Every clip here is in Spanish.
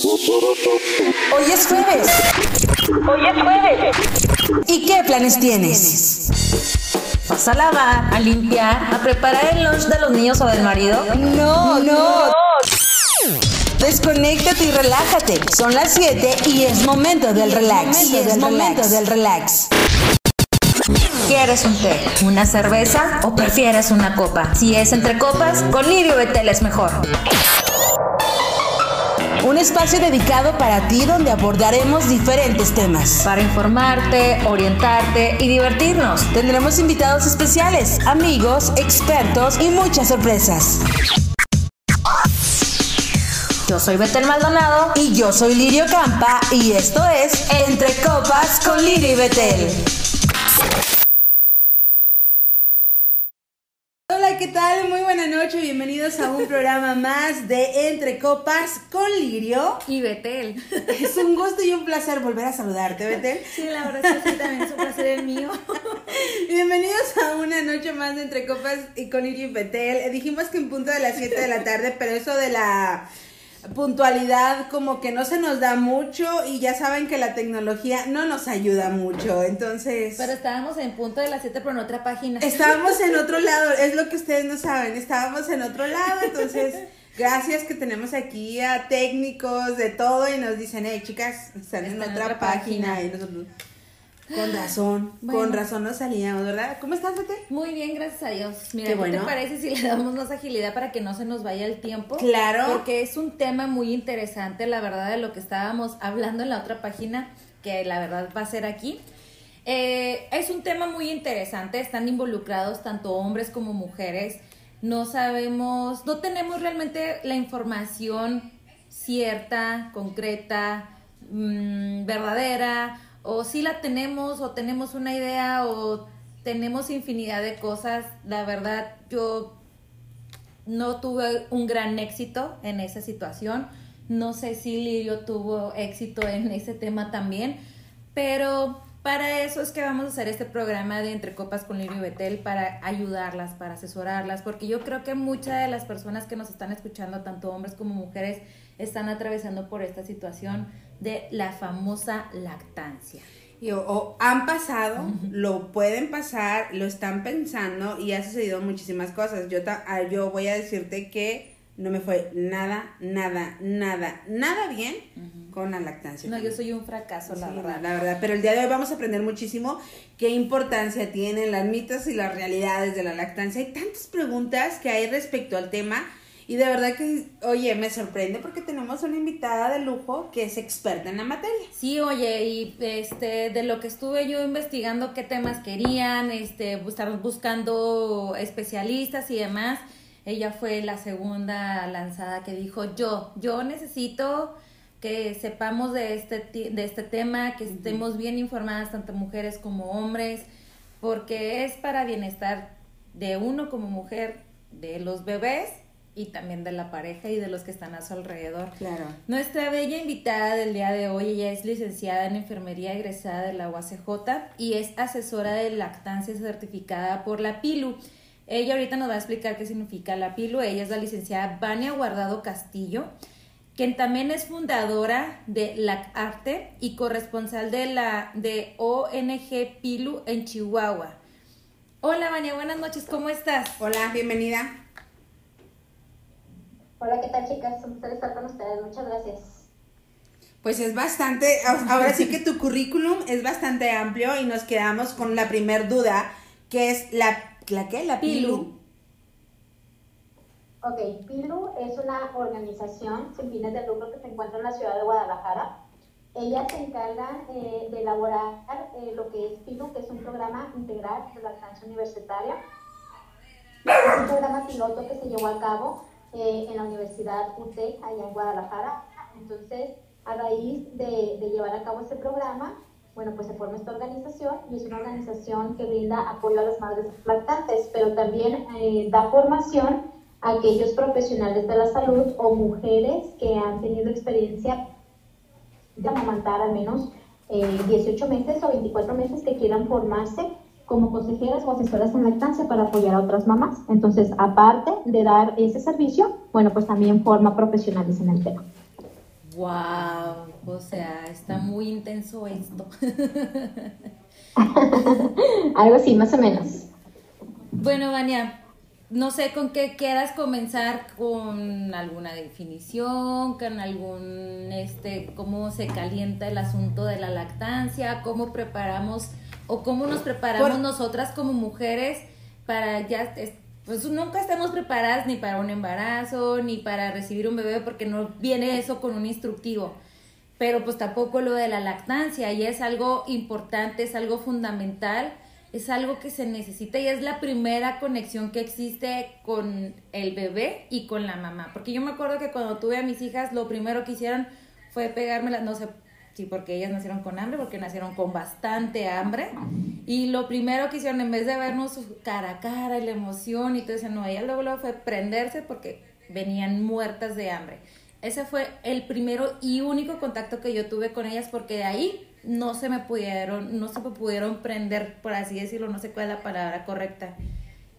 Hoy es jueves. Hoy es jueves. ¿Y qué planes tienes? ¿Vas a lavar, a limpiar, a preparar el lunch de los niños o del marido? No, no. Desconéctate y relájate. Son las 7 y es momento del relax. Y es momento del relax. ¿Quieres un té, una cerveza o prefieres una copa? Si es entre copas, con Lirio Betel es mejor. Un espacio dedicado para ti donde abordaremos diferentes temas. Para informarte, orientarte y divertirnos. Tendremos invitados especiales, amigos, expertos y muchas sorpresas. Yo soy Betel Maldonado Y yo soy Lirio Campa y esto es Entre Copas con Lirio y Betel. Hola, ¿qué tal? Muy buena noche, bienvenidos a un programa más de Entre Copas con Lirio. y Betel. Es un gusto y un placer volver a saludarte, Betel. Sí, la verdad es que sí, también es un placer el mío. Bienvenidos a una noche más de Entre Copas y con Lirio y Betel. Dijimos que en punto de las 7 de la tarde, pero eso de la puntualidad como que no se nos da mucho y ya saben que la tecnología no nos ayuda mucho, entonces... Pero estábamos en punto de las 7, pero en otra página. Estábamos en otro lado, es lo que ustedes no saben, estábamos en otro lado, entonces gracias que tenemos aquí a técnicos de todo y nos dicen, hey chicas, están en Están en otra, otra página. página. y nosotros, con razón, con razón nos salíamos, ¿verdad? ¿Cómo estás, Bete? Muy bien, gracias a Dios. Mira, Qué ¿qué bueno. te parece si le damos más agilidad para que no se nos vaya el tiempo? Claro. Porque es un tema muy interesante, la verdad, de lo que estábamos hablando en la otra página, que la verdad va a ser aquí. Eh, es un tema muy interesante, están involucrados tanto hombres como mujeres. No sabemos, no tenemos realmente la información cierta, concreta, mm, verdadera, o si la tenemos, o tenemos una idea, o tenemos infinidad de cosas. La verdad, yo no tuve un gran éxito en esa situación. No sé si Lirio tuvo éxito en ese tema también, pero para eso es que vamos a hacer este programa de Entre Copas con Lirio y Betel, para ayudarlas, para asesorarlas, porque yo creo que muchas de las personas que nos están escuchando, tanto hombres como mujeres, están atravesando por esta situación de la famosa lactancia. Y o, o han pasado, lo pueden pasar, lo están pensando y ha sucedido muchísimas cosas. Yo, ta- ah, yo voy a decirte que no me fue nada, nada, nada, nada bien con la lactancia. No, yo soy un fracaso, la Sí, verdad. la verdad. Pero el día de hoy vamos a aprender muchísimo qué importancia tienen las mitos y las realidades de la lactancia. Hay tantas preguntas que hay respecto al tema. Y de verdad que, oye, me sorprende porque tenemos una invitada de lujo que es experta en la materia. Sí, oye, y este, de lo que estuve yo investigando qué temas querían, este, estaban buscando especialistas y demás. Ella fue la segunda lanzada que dijo, yo, yo necesito que sepamos de este, de este tema, que estemos bien informadas, tanto mujeres como hombres, porque es para bienestar de uno como mujer, de los bebés y también de la pareja y de los que están a su alrededor. Claro. Nuestra bella invitada del día de hoy, ella es licenciada en enfermería egresada de la UACJ y es asesora de lactancia certificada por la PILU. Ella ahorita nos va a explicar qué significa la PILU. Ella es la licenciada Vania Guardado Castillo, quien también es fundadora de LACARTE y corresponsal de la de ONG PILU en Chihuahua. Hola Vania, buenas noches, ¿cómo estás? Hola, bienvenida. Hola, ¿qué tal chicas? Un placer estar con ustedes. Muchas gracias. Pues es bastante, ahora sí que tu currículum es bastante amplio y nos quedamos con la primer duda, que es la, ¿la qué? La Pilu. Ok, PILU es una organización sin fines de lucro que se encuentra en la ciudad de Guadalajara. Ella se encarga eh, de elaborar eh, lo que es PILU, que es un programa integral de lactancia universitaria. Es un programa piloto que se llevó a cabo eh, en la Universidad UTEC, allá en Guadalajara. Entonces, a raíz de, de llevar a cabo este programa, bueno, pues se forma esta organización y es una organización que brinda apoyo a las madres lactantes, pero también eh, da formación a aquellos profesionales de la salud o mujeres que han tenido experiencia de amamantar al menos eh, 18 meses o 24 meses que quieran formarse como consejeras o asesoras en lactancia para apoyar a otras mamás. Entonces, aparte de dar ese servicio, bueno, pues también forma profesionales en el tema. Wow, o sea, está muy intenso esto. Algo así, más o menos. Bueno, Vania, no sé con qué quieras comenzar con alguna definición, con algún, este, cómo se calienta el asunto de la lactancia, cómo preparamos o cómo nos preparamos nosotras como mujeres para ya, pues nunca estamos preparadas ni para un embarazo, ni para recibir un bebé, porque no viene eso con un instructivo. Pero pues tampoco lo de la lactancia, y es algo importante, es algo fundamental es algo que se necesita y es la primera conexión que existe con el bebé y con la mamá. Porque yo me acuerdo que cuando tuve a mis hijas, lo primero que hicieron fue pegármelas, no sé si porque ellas nacieron con hambre, porque nacieron con bastante hambre. Y lo primero que hicieron, en vez de vernos cara a cara y la emoción y todo eso, no, ella luego, luego fue prenderse porque venían muertas de hambre. Ese fue el primero y único contacto que yo tuve con ellas porque de ahí no se me pudieron, no se me pudieron prender, por así decirlo, no sé cuál es la palabra correcta.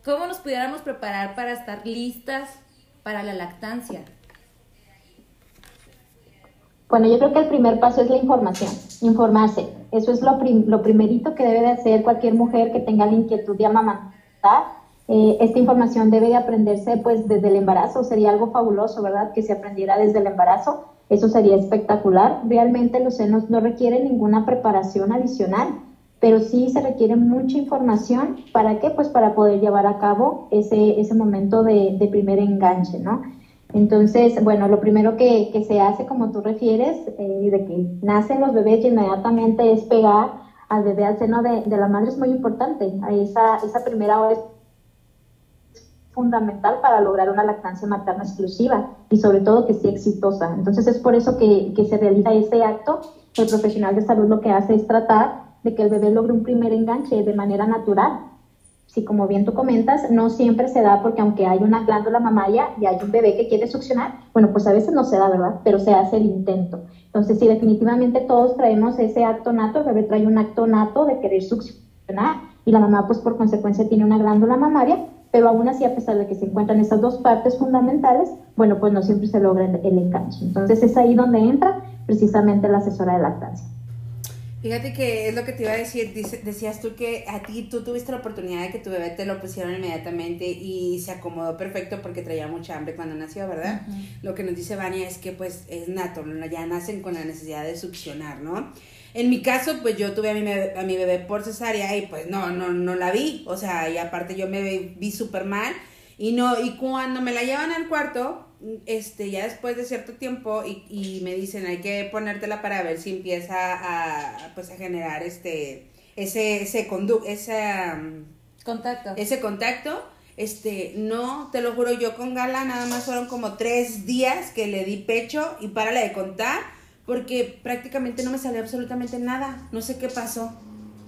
¿Cómo nos pudiéramos preparar para estar listas para la lactancia? Bueno, yo creo que el primer paso es la información, informarse. Eso es lo, primerito que debe de hacer cualquier mujer que tenga la inquietud de amamantar. Eh, esta información debe de aprenderse pues desde el embarazo. Sería algo fabuloso, ¿verdad? Que se aprendiera desde el embarazo eso sería espectacular. Realmente los senos no requieren ninguna preparación adicional, pero sí se requiere mucha información. ¿Para qué? Pues para poder llevar a cabo ese, ese momento de, primer enganche, ¿no? Entonces, bueno, lo primero que, se hace, como tú refieres, eh, de que nacen los bebés y inmediatamente es pegar al bebé al seno de, de la madre es muy importante. Esa, esa primera hora fundamental para lograr una lactancia materna exclusiva y sobre todo que sea exitosa. Entonces es por eso que, que se realiza ese acto. El profesional de salud lo que hace es tratar de que el bebé logre un primer enganche de manera natural. Si como bien tú comentas, no siempre se da porque aunque hay una glándula mamaria y hay un bebé que quiere succionar, bueno, pues a veces no se da, ¿verdad? Pero se hace el intento. Entonces, si definitivamente todos traemos ese acto nato, el bebé trae un acto nato de querer succionar y la mamá pues por consecuencia tiene una glándula mamaria, pero aún así, a pesar de que se encuentran esas dos partes fundamentales, bueno, pues no siempre se logra el enganche. Entonces es ahí donde entra precisamente la asesora de lactancia. Fíjate que es lo que te iba a decir, decías tú que a ti tú tuviste la oportunidad de que tu bebé te lo pusieron inmediatamente y se acomodó perfecto porque traía mucha hambre cuando nació, ¿verdad? Lo que nos dice Vania es que pues es nato, ya nacen con la necesidad de succionar, ¿no? En mi caso, pues yo tuve a mi, a mi bebé por cesárea y pues no, no, no la vi. O sea, y aparte yo me vi súper mal. Y no, y cuando me la llevan al cuarto, este, ya después de cierto tiempo, y, y me dicen hay que ponértela para ver si empieza a, pues a generar este, ese, ese condu ese, contacto. Ese contacto. Este, no, te lo juro, yo con Gala nada más fueron como tres días que le di pecho y para de contar porque prácticamente no me salió absolutamente nada. No sé qué pasó.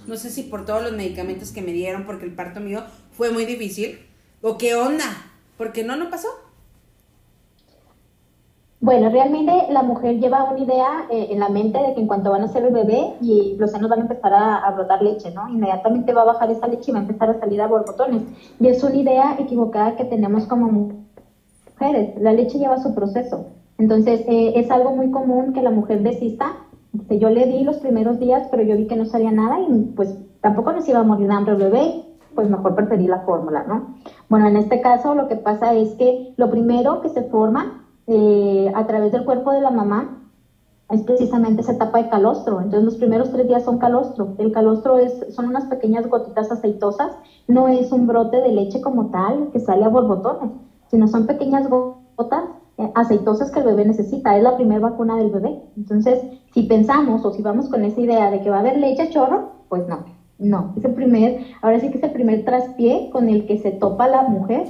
No sé si por todos los medicamentos que me dieron, porque el parto mío fue muy difícil, o qué onda, porque no, no pasó. Bueno, realmente la mujer lleva una idea eh, en la mente de que en cuanto van a ser el bebé y los senos van a empezar a, brotar leche, ¿no? Inmediatamente va a bajar esa leche y va a empezar a salir a borbotones. Y es una idea equivocada que tenemos como mujeres. La leche lleva su proceso. Entonces, eh, es algo muy común que la mujer desista. yo le di los primeros días, pero yo vi que no salía nada y pues tampoco nos iba a morir de hambre el bebé, pues mejor preferí la fórmula, ¿no? Bueno, en este caso lo que pasa es que lo primero que se forma eh, a través del cuerpo de la mamá es precisamente esa etapa de calostro. Entonces los primeros tres días son calostro. El calostro es, son unas pequeñas gotitas aceitosas, no es un brote de leche como tal que sale a borbotones, sino son pequeñas gotas eh, aceitosas que el bebé necesita, es la primera vacuna del bebé. Entonces, si pensamos o si vamos con esa idea de que va a haber leche a chorro, pues no, no, es el primer, ahora sí que es el primer traspié con el que se topa la mujer,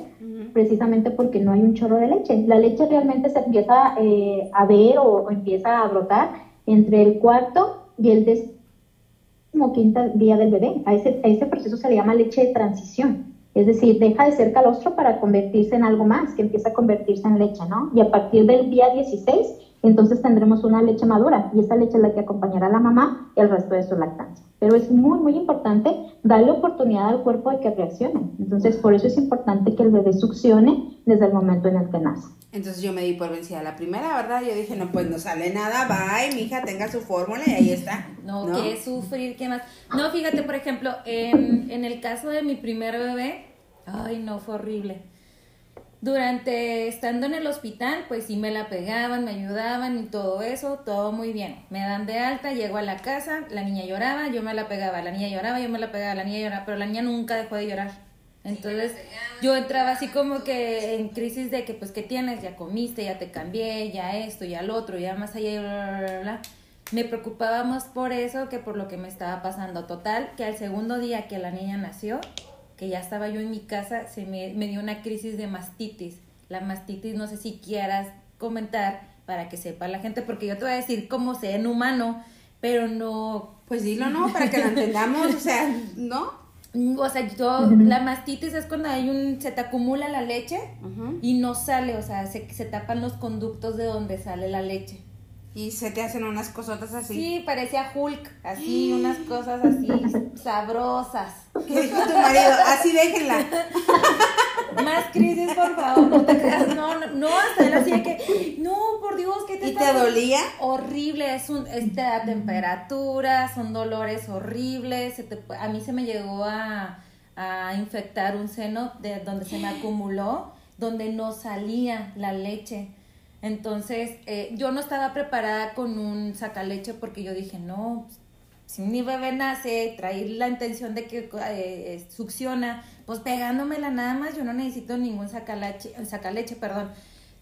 precisamente porque no hay un chorro de leche. La leche realmente se empieza eh, a ver o, empieza a brotar entre el cuarto y el décimo quinto día del bebé. A ese, a ese proceso se le llama leche de transición. Es decir, deja de ser calostro para convertirse en algo más, que empieza a convertirse en leche, ¿no? Y a partir del día 16 entonces tendremos una leche madura y esa leche es la que acompañará a la mamá el resto de su lactancia. Pero es muy, muy importante darle oportunidad al cuerpo de que reaccione. Entonces, por eso es importante que el bebé succione desde el momento en el que nace. Entonces yo me di por vencida la primera, ¿verdad? Yo dije, no, pues no sale nada, bye, mi hija tenga su fórmula y ahí está. No, qué sufrir, qué más. No, fíjate, por ejemplo, en, en el caso de mi primer bebé, ay, no, fue horrible durante estando en el hospital, pues sí me la pegaban, me ayudaban y todo eso, todo muy bien. Me dan de alta, llego a la casa, la niña lloraba, yo me la pegaba, la niña lloraba, yo me la pegaba, la niña lloraba, pero la niña nunca dejó de llorar. Entonces yo entraba así como que en crisis de que pues ¿qué tienes? Ya comiste, ya te cambié, ya esto, ya lo otro, ya más allá, bla, bla, bla, bla. Me preocupaba más por eso que por lo que me estaba pasando. Total, que al segundo día que la niña nació, que ya estaba yo en mi casa, se me, me dio una crisis de mastitis. La mastitis, no sé si quieras comentar para que sepa la gente, porque yo te voy a decir cómo sea en humano, pero no... Pues dilo, ¿no? Para que lo entendamos, o sea, ¿no? O sea, yo, la mastitis es cuando hay un, se te acumula la leche y no sale, o sea, se, se tapan los conductos de donde sale la leche. Y se te hacen unas cosotas así. Sí, parecía Hulk, así, unas cosas así sabrosas. ¿Qué dijo tu marido? Así déjenla. Más crisis, por favor, no te creas. No, no, no hasta él así de que, no, por Dios, ¿qué te ¿Y te dolía? Horrible, es un, es te da temperatura, son dolores horribles. Se te, a mí se me llegó a, a infectar un seno de donde se me acumuló, donde no salía la leche. Entonces, eh, yo no estaba preparada con un sacaleche porque yo dije, no, si mi bebé nace, trae la intención de que eh, succiona, pues pegándomela nada más, yo no necesito ningún sacaleche, sacaleche, perdón.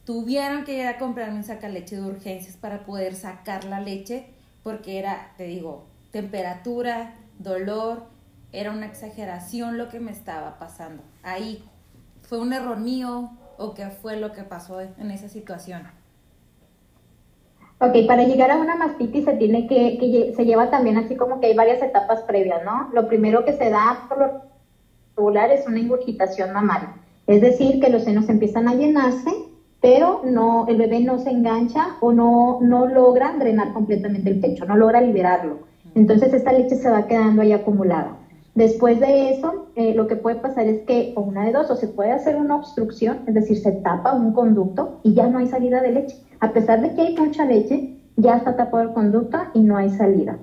Tuvieron que ir a comprarme un sacaleche de urgencias para poder sacar la leche, porque era, te digo, temperatura, dolor, era una exageración lo que me estaba pasando. Ahí fue un error mío, o qué fue lo que pasó en esa situación? Ok, para llegar a una mastitis se tiene que, que, se lleva también así como que hay varias etapas previas, ¿no? Lo primero que se da por lo regular es una ingurgitación mamaria, es decir, que los senos empiezan a llenarse, pero no, el bebé no se engancha o no, no logra drenar completamente el pecho, no logra liberarlo. Entonces esta leche se va quedando ahí acumulada. Después de eso, eh, lo que puede pasar es que, o una de dos, o se puede hacer una obstrucción, es decir, se tapa un conducto y ya no hay salida de leche. A pesar de que hay mucha leche, ya está tapado el conducto y no hay salida.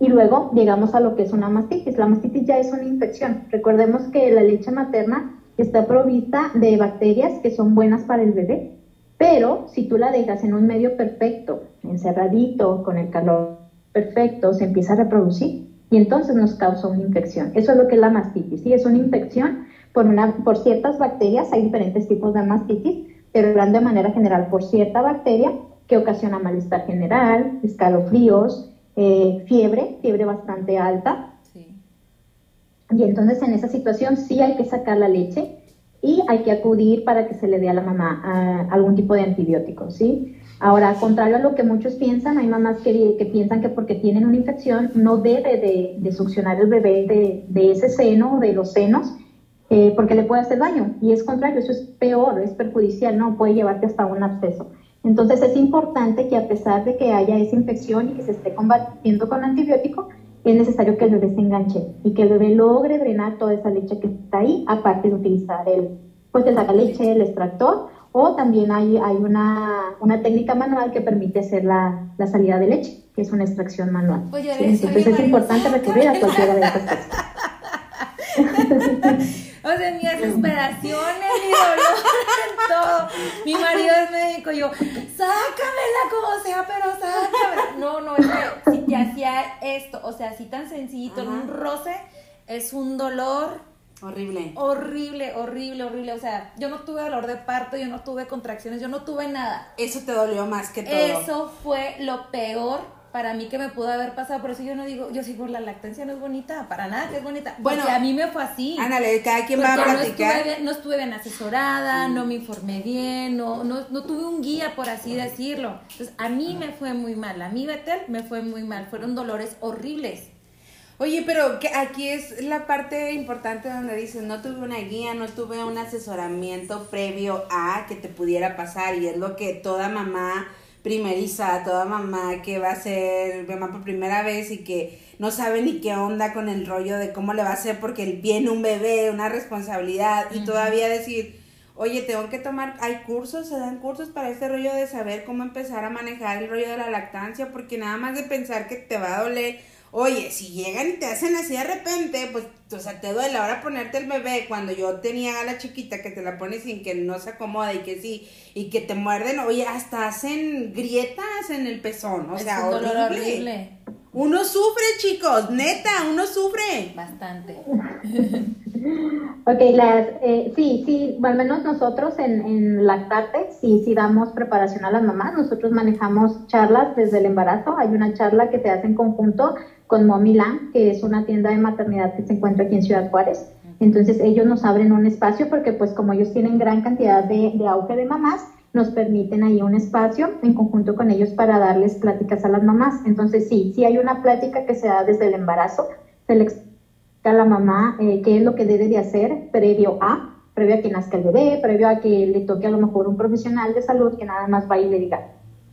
Y luego llegamos a lo que es una mastitis. La mastitis ya es una infección. Recordemos que la leche materna está provista de bacterias que son buenas para el bebé, pero si tú la dejas en un medio perfecto, encerradito, con el calor perfecto, se empieza a reproducir y entonces nos causa una infección. Eso es lo que es la mastitis. Sí, es una infección por, una, por ciertas bacterias, hay diferentes tipos de mastitis, pero hablando de manera general por cierta bacteria que ocasiona malestar general, escalofríos, eh, fiebre, fiebre bastante alta. Y entonces en esa situación sí hay que sacar la leche y hay que acudir para que se le dé a la mamá algún tipo de antibiótico, ¿sí? Ahora, contrario a lo que muchos piensan, hay mamás que, que piensan que porque tienen una infección no debe de, succionar el bebé de, ese seno, de los senos, eh, porque le puede hacer daño. Y es contrario, eso es peor, es perjudicial, no puede llevarte hasta un absceso. Entonces es importante que a pesar de que haya esa infección y que se esté combatiendo con antibiótico, es necesario que el bebé se enganche y que el bebé logre drenar toda esa leche que está ahí, aparte de utilizar el, pues el leche, el extractor o también hay, hay una, una, técnica manual que permite hacer la, la, salida de leche, que es una extracción manual. Oye, Entonces es importante recurrir a cualquiera de estas cosas. o sea, mi desesperación, mi dolor, todo. Mi marido es médico y yo, sácamela como sea, pero sácamela. No, no, es que si te hacía esto, o sea, así tan sencillito, en un roce, es un dolor Horrible. Horrible, horrible, horrible. O sea, yo no tuve dolor de parto, yo no tuve contracciones, yo no tuve nada. Eso te dolió más que todo. Eso fue lo peor para mí que me pudo haber pasado. Por eso yo no digo, yo sí por la lactancia no es bonita, para nada que es bonita. Bueno, a mí me fue así. Ándale, cada quien va a platicar. No estuve, bien, no estuve bien asesorada, no me informé bien, no, no, no tuve un guía, por así decirlo. Entonces, a mí me fue muy mal. A mí, Betel, me fue muy mal. Fueron dolores horribles. Oye, pero que aquí es la parte importante donde dices, no tuve una guía, no tuve un asesoramiento previo a que te pudiera pasar y es lo que toda mamá primeriza, toda mamá que va a ser mamá por primera vez y que no sabe ni qué onda con el rollo de cómo le va a hacer porque viene un bebé, una responsabilidad y todavía decir, oye, tengo que tomar, hay cursos, se dan cursos para este rollo de saber cómo empezar a manejar el rollo de la lactancia porque nada más de pensar que te va a doler Oye, si llegan y te hacen así de repente, pues, o sea, te duele ahora ponerte el bebé cuando yo tenía a la chiquita que te la pones sin que no se acomoda y que sí, y que te muerden, oye, hasta hacen grietas en el pezón, o sea, horrible. Uno sufre, chicos, neta, uno sufre. Bastante. ok, las, eh, sí, sí, al menos nosotros en, en Lactate, sí, sí damos preparación a las mamás. Nosotros manejamos charlas desde el embarazo. Hay una charla que se hace en conjunto con Momilán, que es una tienda de maternidad que se encuentra aquí en Ciudad Juárez. Entonces ellos nos abren un espacio porque pues como ellos tienen gran cantidad de, auge de mamás, nos permiten ahí un espacio en conjunto con ellos para darles pláticas a las mamás. Entonces sí, sí hay una plática que se da desde el embarazo, se le explica a la mamá eh, qué es lo que debe de hacer previo a, previo a que nazca el bebé, previo a que le toque a lo mejor un profesional de salud que nada más va y le diga,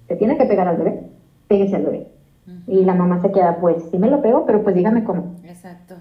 te tiene que pegar al bebé, péguese al bebé y la mamá se queda, pues sí me lo pego, pero pues dígame cómo. Exacto.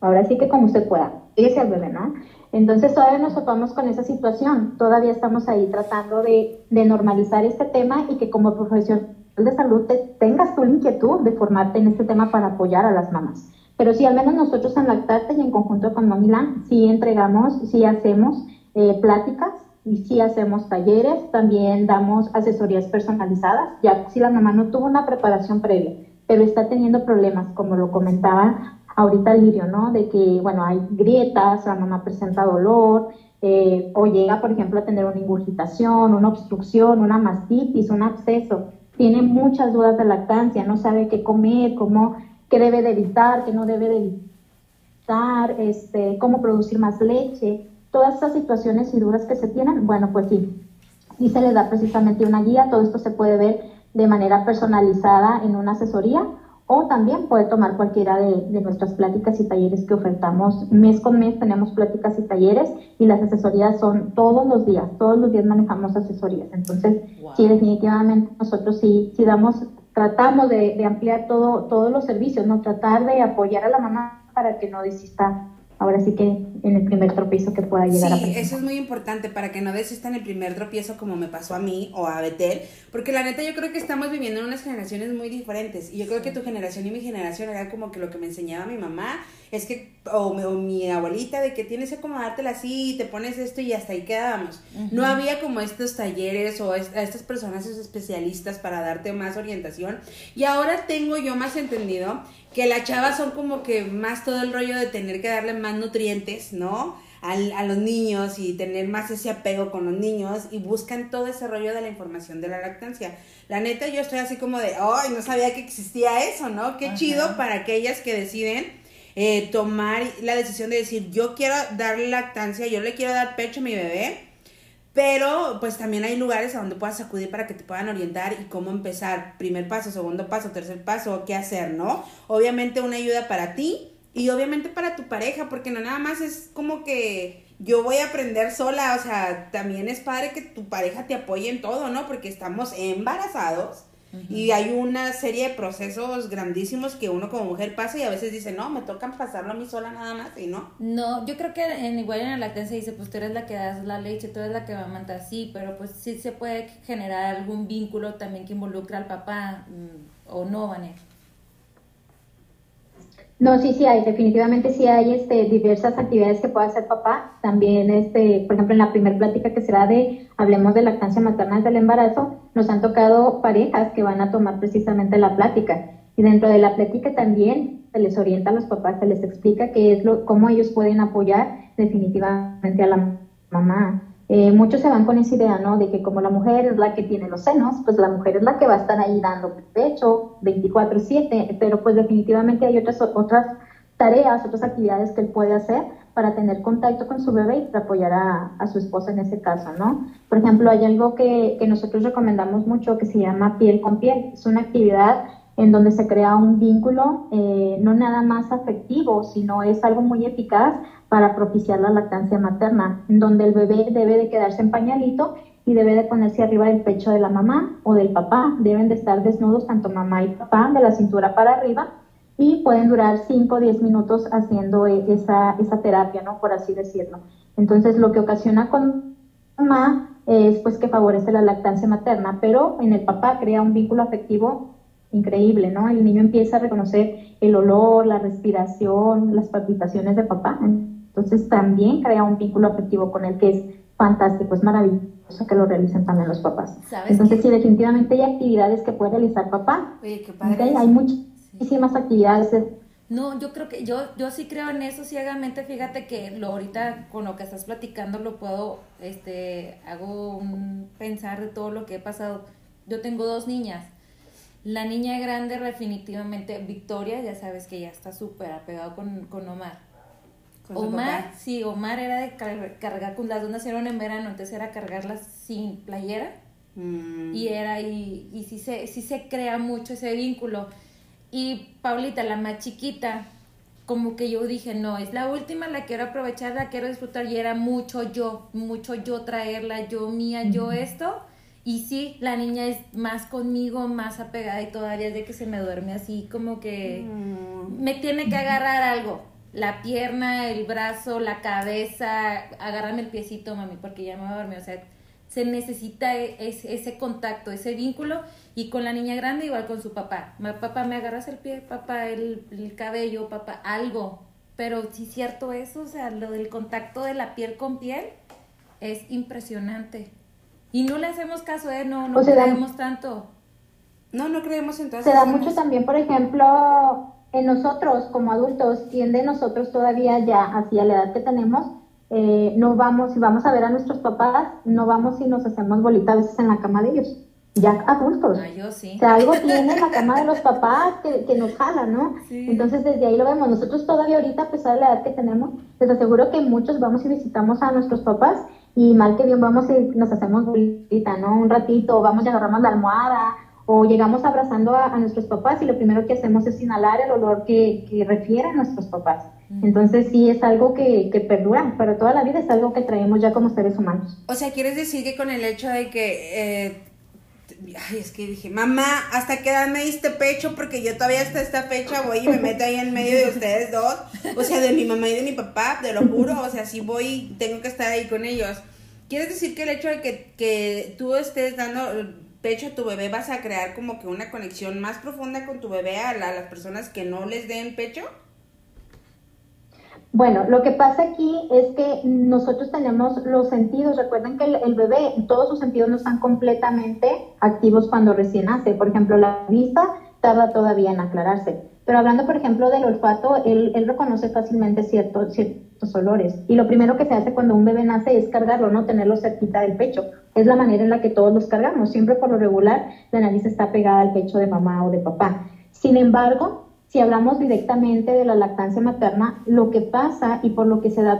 Ahora sí que como usted pueda, fíjese al bebé, ¿no? Entonces todavía nos topamos con esa situación, todavía estamos ahí tratando de, de normalizar este tema y que como profesional de salud te, tengas tu inquietud de formarte en este tema para apoyar a las mamás. Pero sí, al menos nosotros en Lactate y en conjunto con Mamilán, sí entregamos, sí hacemos eh, pláticas y sí hacemos talleres, también damos asesorías personalizadas, ya si la mamá no tuvo una preparación previa, pero está teniendo problemas, como lo comentaba ahorita Lirio, ¿no? De que, bueno, hay grietas, la mamá presenta dolor, eh, o llega, por ejemplo, a tener una ingurgitación, una obstrucción, una mastitis, un absceso, tiene muchas dudas de lactancia, no sabe qué comer, cómo, qué debe de evitar, qué no debe de evitar, este, cómo producir más leche todas estas situaciones y dudas que se tienen, bueno, pues sí, sí se le da precisamente una guía, todo esto se puede ver de manera personalizada en una asesoría o también puede tomar cualquiera de, nuestras pláticas y talleres que ofertamos. Mes con mes, tenemos pláticas y talleres y las asesorías son todos los días, todos los días manejamos asesorías, entonces sí, definitivamente nosotros sí, sí damos, tratamos de, de ampliar todo, todos los servicios, no tratar de apoyar a la mamá para que no desista. Ahora sí que en el primer tropiezo que pueda llegar a Sí, eso es muy importante para que no desista en el primer tropiezo como me pasó a mí o a Betel, porque la neta yo creo que estamos viviendo en unas generaciones muy diferentes y yo creo que tu generación y mi generación era como que lo que me enseñaba mi mamá es que, o, mi abuelita, de que tienes que acomodártela así y te pones esto y hasta ahí quedábamos. No había como estos talleres o a estas personas especialistas para darte más orientación y ahora tengo yo más entendido que las chavas son como que más todo el rollo de tener que darle más nutrientes, ¿no? a los niños y tener más ese apego con los niños y buscan todo ese rollo de la información de la lactancia. La neta, yo estoy así como de, ay, no sabía que existía eso, ¿no? Qué chido para aquellas que deciden eh, tomar la decisión de decir, yo quiero darle lactancia, yo le quiero dar pecho a mi bebé pero pues también hay lugares a donde puedas acudir para que te puedan orientar y cómo empezar, primer paso, segundo paso, tercer paso, qué hacer, ¿no? Obviamente una ayuda para ti y obviamente para tu pareja, porque no nada más es como que yo voy a aprender sola, o sea, también es padre que tu pareja te apoye en todo, ¿no? Porque estamos embarazados y hay una serie de procesos grandísimos que uno como mujer pasa y a veces dice, no, me tocan pasarlo a mí sola nada más y no. No, yo creo que en, igual en la lactancia dice, pues tú eres la que das la leche, tú eres la que va a mantar, sí, pero pues sí se puede generar algún vínculo también que involucra al papá mm, o no, Vanessa. No, sí, sí hay, definitivamente sí hay este, diversas actividades que puede hacer papá. También, este, por ejemplo, en la primera plática que será de Hablemos de lactancia materna desde el embarazo, nos han tocado parejas que van a tomar precisamente la plática. Y dentro de la plática también se les orienta a los papás, se les explica qué es lo, cómo ellos pueden apoyar definitivamente a la mamá. Eh, muchos se van con esa idea, ¿no? De que como la mujer es la que tiene los senos, pues la mujer es la que va a estar ahí dando pecho 24/7, pero pues definitivamente hay otras, otras tareas, otras actividades que él puede hacer para tener contacto con su bebé y para apoyar a, su esposa en ese caso, ¿no? Por ejemplo, hay algo que, que nosotros recomendamos mucho que se llama piel con piel. Es una actividad en donde se crea un vínculo eh, no nada más afectivo, sino es algo muy eficaz para propiciar la lactancia materna, en donde el bebé debe de quedarse en pañalito y debe de ponerse arriba del pecho de la mamá o del papá. Deben de estar desnudos tanto mamá y papá de la cintura para arriba y pueden durar 5 o 10 minutos haciendo eh, esa, esa terapia, ¿no? Por así decirlo. Entonces, lo que ocasiona con mamá es pues que favorece la lactancia materna, pero en el papá crea un vínculo afectivo increíble, ¿no? El niño empieza a reconocer el olor, la respiración, las palpitaciones de papá. Entonces también crea un vínculo afectivo con él que es fantástico, es maravilloso que lo realicen también los papás. Entonces sí, definitivamente hay actividades que puede realizar papá. Oye, qué padre. Hay muchísimas actividades. No, yo creo que yo yo sí creo en eso ciegamente. Fíjate que lo ahorita con lo que estás platicando lo puedo, este, hago un pensar de todo lo que he pasado. Yo tengo dos niñas la niña grande definitivamente, Victoria, ya sabes que ya está súper apegado con, con Omar. Omar, sí, Omar era de cargar, con las dos nacieron en verano, entonces era cargarlas sin playera. Mm. Y era, y, y sí, se, sí se crea mucho ese vínculo. Y Paulita, la más chiquita, como que yo dije, no, es la última, la quiero aprovechar, la quiero disfrutar. Y era mucho yo, mucho yo traerla, yo mía, yo esto. Y sí, la niña es más conmigo, más apegada y todavía es de que se me duerme así, como que mm. me tiene que agarrar algo. La pierna, el brazo, la cabeza, agárrame el piecito, mami, porque ya me va a dormir. O sea, se necesita e, ese, contacto, ese vínculo. Y con la niña grande, igual con su papá. Papá, me agarras el pie, papá, el, el cabello, papá, algo. Pero sí, cierto eso, o sea, lo del contacto de la piel con piel es impresionante. Y no le hacemos caso, ¿eh? No, no creemos tanto. No, no creemos entonces. Se da mucho también, por ejemplo, en nosotros como adultos, tiende nosotros todavía ya hacia la edad que tenemos, eh, no vamos, si vamos a ver a nuestros papás, no vamos y nos hacemos bolitas a veces en la cama de ellos, ya adultos. Ah, yo sí. O sea, algo tiene la cama de los papás que, que nos jala, ¿no? Entonces desde ahí lo vemos. Nosotros todavía ahorita, a pesar de la edad que tenemos, les aseguro que muchos vamos y visitamos a nuestros papás y mal que bien vamos y nos hacemos bolita, ¿no? Un ratito, vamos y agarramos la almohada, o llegamos abrazando a, nuestros papás y lo primero que hacemos es inhalar el olor que, que refiere a nuestros papás. Entonces sí es algo que, que perdura, pero toda la vida es algo que traemos ya como seres humanos. O sea, ¿quieres decir que con el hecho de que... Eh, ay, es que dije, mamá, ¿hasta qué edad me diste pecho? Porque yo todavía hasta esta fecha voy y me meto ahí en medio de ustedes dos. O sea, de mi mamá y de mi papá, te lo juro. O sea, si voy tengo que estar ahí con ellos. ¿Quieres decir que el hecho de que, que tú estés dando pecho a tu bebé vas a crear como que una conexión más profunda con tu bebé a, las personas que no les den pecho? Bueno, lo que pasa aquí es que nosotros tenemos los sentidos. Recuerden que el, el, bebé, todos sus sentidos no están completamente activos cuando recién nace. Por ejemplo, la vista tarda todavía en aclararse. Pero hablando, por ejemplo, del olfato, él, reconoce fácilmente ciertos, ciertos olores. Y lo primero que se hace cuando un bebé nace es cargarlo, no tenerlo cerquita del pecho. Es la manera en la que todos los cargamos. Siempre por lo regular, la nariz está pegada al pecho de mamá o de papá. Sin embargo, si hablamos directamente de la lactancia materna, lo que pasa y por lo que se da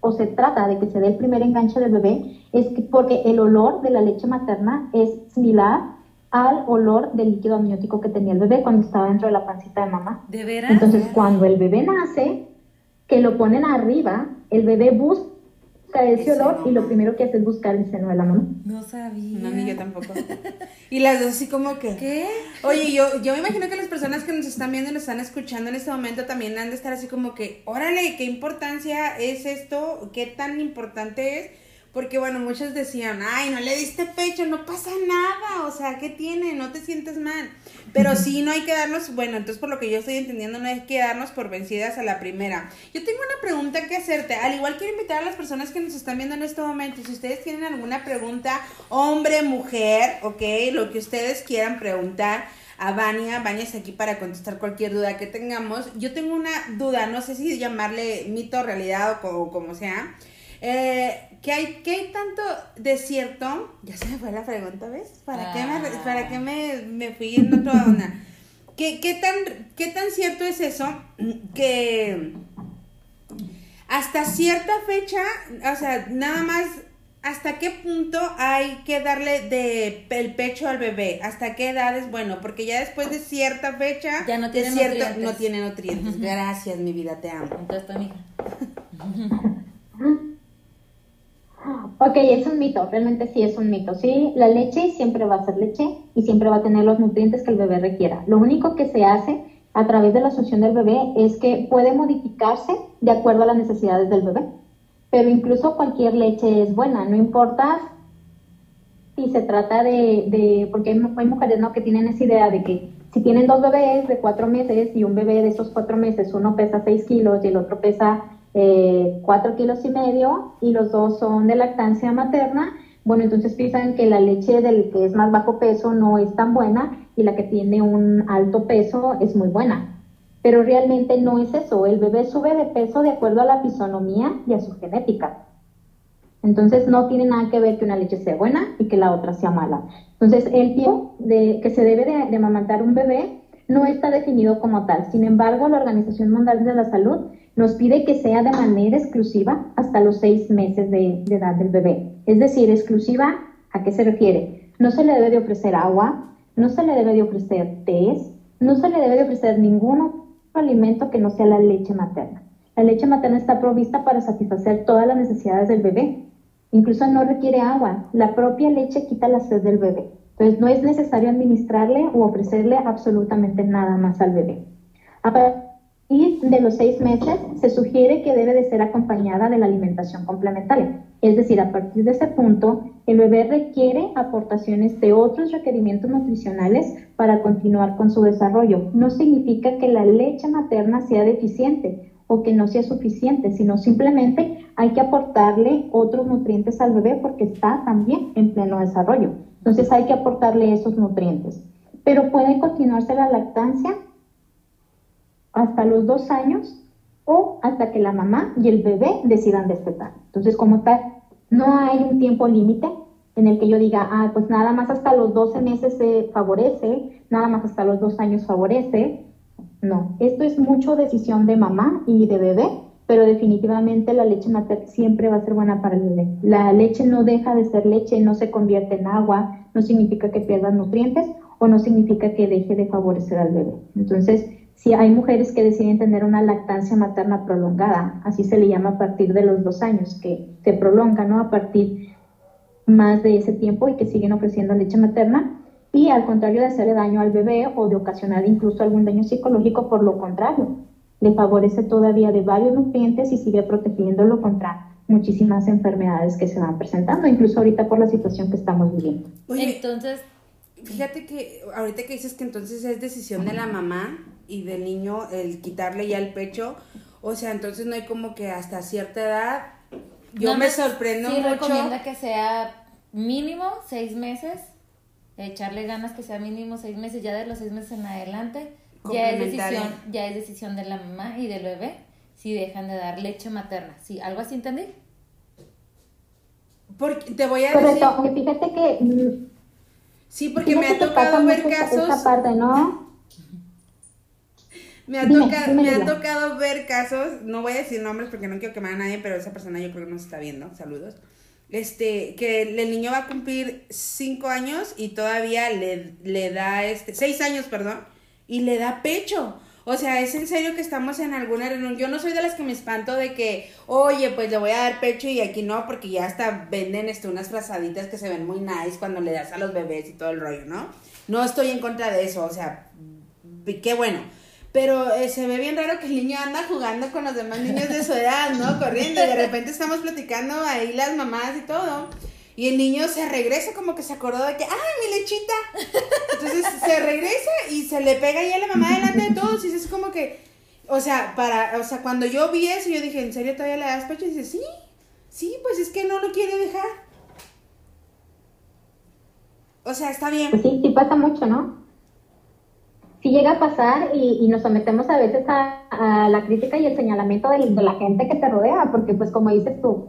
o se trata de que se dé el primer enganche del bebé es que porque el olor de la leche materna es similar al olor del líquido amniótico que tenía el bebé cuando estaba dentro de la pancita de mamá. ¿De veras? Entonces, cuando el bebé nace, que lo ponen arriba, el bebé busca ese olor y lo primero que hace es buscar el seno de la mamá. No sabía. No, ni yo tampoco. y las dos así como que... ¿Qué? Oye, yo, yo me imagino que las personas que nos están viendo y nos están escuchando en este momento también han de estar así como que, órale, ¿qué importancia es esto? ¿Qué tan importante es? Porque bueno, muchos decían, ay, no le diste pecho, no pasa nada, o sea, ¿qué tiene? No te sientes mal. Pero sí, no hay que darnos, bueno, entonces por lo que yo estoy entendiendo, no hay que darnos por vencidas a la primera. Yo tengo una pregunta que hacerte, al igual quiero invitar a las personas que nos están viendo en este momento, si ustedes tienen alguna pregunta, hombre, mujer, ok, lo que ustedes quieran preguntar. A Vania, Vania está aquí para contestar cualquier duda que tengamos. Yo tengo una duda, no sé si llamarle mito, realidad o como sea. Eh, ¿qué, hay, ¿Qué hay tanto desierto? Ya se me fue la pregunta, ¿ves? ¿Para qué me, para qué me, me fui en otra onda? ¿Qué, qué, tan, ¿Qué tan cierto es eso? Que hasta cierta fecha, o sea, nada más ¿Hasta qué punto hay que darle de el pecho al bebé? ¿Hasta qué edad es bueno? Porque ya después de cierta fecha ya no tiene cierto, nutrientes. No tiene nutrientes. Gracias, mi vida, te amo. Entonces, tu hija. Ok, es un mito, realmente sí es un mito. Sí, la leche siempre va a ser leche y siempre va a tener los nutrientes que el bebé requiera. Lo único que se hace a través de la succión del bebé es que puede modificarse de acuerdo a las necesidades del bebé. Pero incluso cualquier leche es buena, no importa si se trata de, porque hay, hay mujeres ¿no? que tienen esa idea de que si tienen dos bebés de cuatro meses y un bebé de esos cuatro meses, uno pesa seis kilos y el otro pesa eh, cuatro kilos y medio y los dos son de lactancia materna, bueno, entonces piensan que la leche del que es más bajo peso no es tan buena y la que tiene un alto peso es muy buena. Pero realmente no es eso, el bebé sube de peso de acuerdo a la fisonomía y a su genética. Entonces no tiene nada que ver que una leche sea buena y que la otra sea mala. Entonces el tiempo de, que se debe de, de amamantar un bebé no está definido como tal. Sin embargo, la Organización Mundial de la Salud nos pide que sea de manera exclusiva hasta los seis meses de, edad del bebé. Es decir, exclusiva, ¿a qué se refiere? No se le debe de ofrecer agua, no se le debe de ofrecer té, no se le debe de ofrecer ningún otro alimento que no sea la leche materna. La leche materna está provista para satisfacer todas las necesidades del bebé. Incluso no requiere agua. La propia leche quita la sed del bebé. Entonces no es necesario administrarle o ofrecerle absolutamente nada más al bebé. A y de los seis meses se sugiere que debe de ser acompañada de la alimentación complementaria. Es decir, a partir de ese punto, el bebé requiere aportaciones de otros requerimientos nutricionales para continuar con su desarrollo. No significa que la leche materna sea deficiente o que no sea suficiente, sino simplemente hay que aportarle otros nutrientes al bebé porque está también en pleno desarrollo. Entonces hay que aportarle esos nutrientes. Pero puede continuarse la lactancia hasta los dos años o hasta que la mamá y el bebé decidan despertar. Entonces, como tal, no hay un tiempo límite en el que yo diga, ah, pues nada más hasta los 12 meses se favorece, nada más hasta los dos años favorece. No, esto es mucho decisión de mamá y de bebé, pero definitivamente la leche materna siempre va a ser buena para el bebé. La leche no deja de ser leche, no se convierte en agua, no significa que pierda nutrientes o no significa que deje de favorecer al bebé. Entonces, si hay mujeres que deciden tener una lactancia materna prolongada, así se le llama a partir de los dos años, que se prolonga, ¿no? A partir más de ese tiempo y que siguen ofreciendo leche materna, y al contrario de hacerle daño al bebé o de ocasionar incluso algún daño psicológico, por lo contrario, le favorece todavía de varios nutrientes y sigue protegiéndolo contra muchísimas enfermedades que se van presentando, incluso ahorita por la situación que estamos viviendo. Entonces, fíjate que ahorita que dices que entonces es decisión de la mamá, y del niño el quitarle ya el pecho, o sea, entonces no hay como que hasta cierta edad, yo me sorprendo sí mucho. recomienda que sea mínimo seis meses, echarle ganas que sea mínimo seis meses, ya de los seis meses en adelante, ya es decisión, ya es decisión de la mamá y del bebé si dejan de dar leche materna. ¿Sí? ¿Algo así entendí? Porque te voy a decir... fíjate que... Sí, porque me ha tocado ver casos... Esa parte, ¿no? Me ha, tocado, me ha tocado ver casos, no voy a decir nombres porque no quiero quemar a nadie, pero esa persona yo creo que nos está viendo, saludos. Este, que el niño va a cumplir cinco años y todavía le, le da, este, seis años, perdón, y le da pecho. O sea, es en serio que estamos en alguna reunión. Yo no soy de las que me espanto de que, oye, pues le voy a dar pecho y aquí no, porque ya hasta venden este, unas frazaditas que se ven muy nice cuando le das a los bebés y todo el rollo, ¿no? No estoy en contra de eso, o sea, qué bueno. Pero eh, se ve bien raro que el niño anda jugando con los demás niños de su edad, ¿no? Corriendo. Y de repente estamos platicando ahí las mamás y todo. Y el niño se regresa como que se acordó de que, ¡ay, mi lechita! Entonces se regresa y se le pega ahí a la mamá delante de todos. Y es como que, o sea, para, o sea, cuando yo vi eso, yo dije, ¿en serio todavía le das pecho? Y dice, sí, sí, pues es que no lo quiere dejar. O sea, está bien. Pues sí, sí pasa mucho, ¿no? sí llega a pasar y, nos sometemos a veces a, la crítica y el señalamiento de, la gente que te rodea, porque pues como dices tú,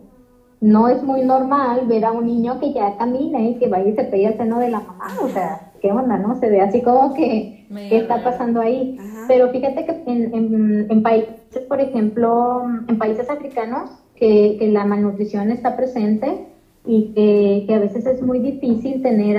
no es muy normal ver a un niño que ya camina y que va y se pega el seno de la mamá, o sea, qué onda, ¿no? Se ve así como que, ¿qué está pasando ahí? Pero fíjate que en, países, por ejemplo, en países africanos, que, la malnutrición está presente y que, que a veces es muy difícil tener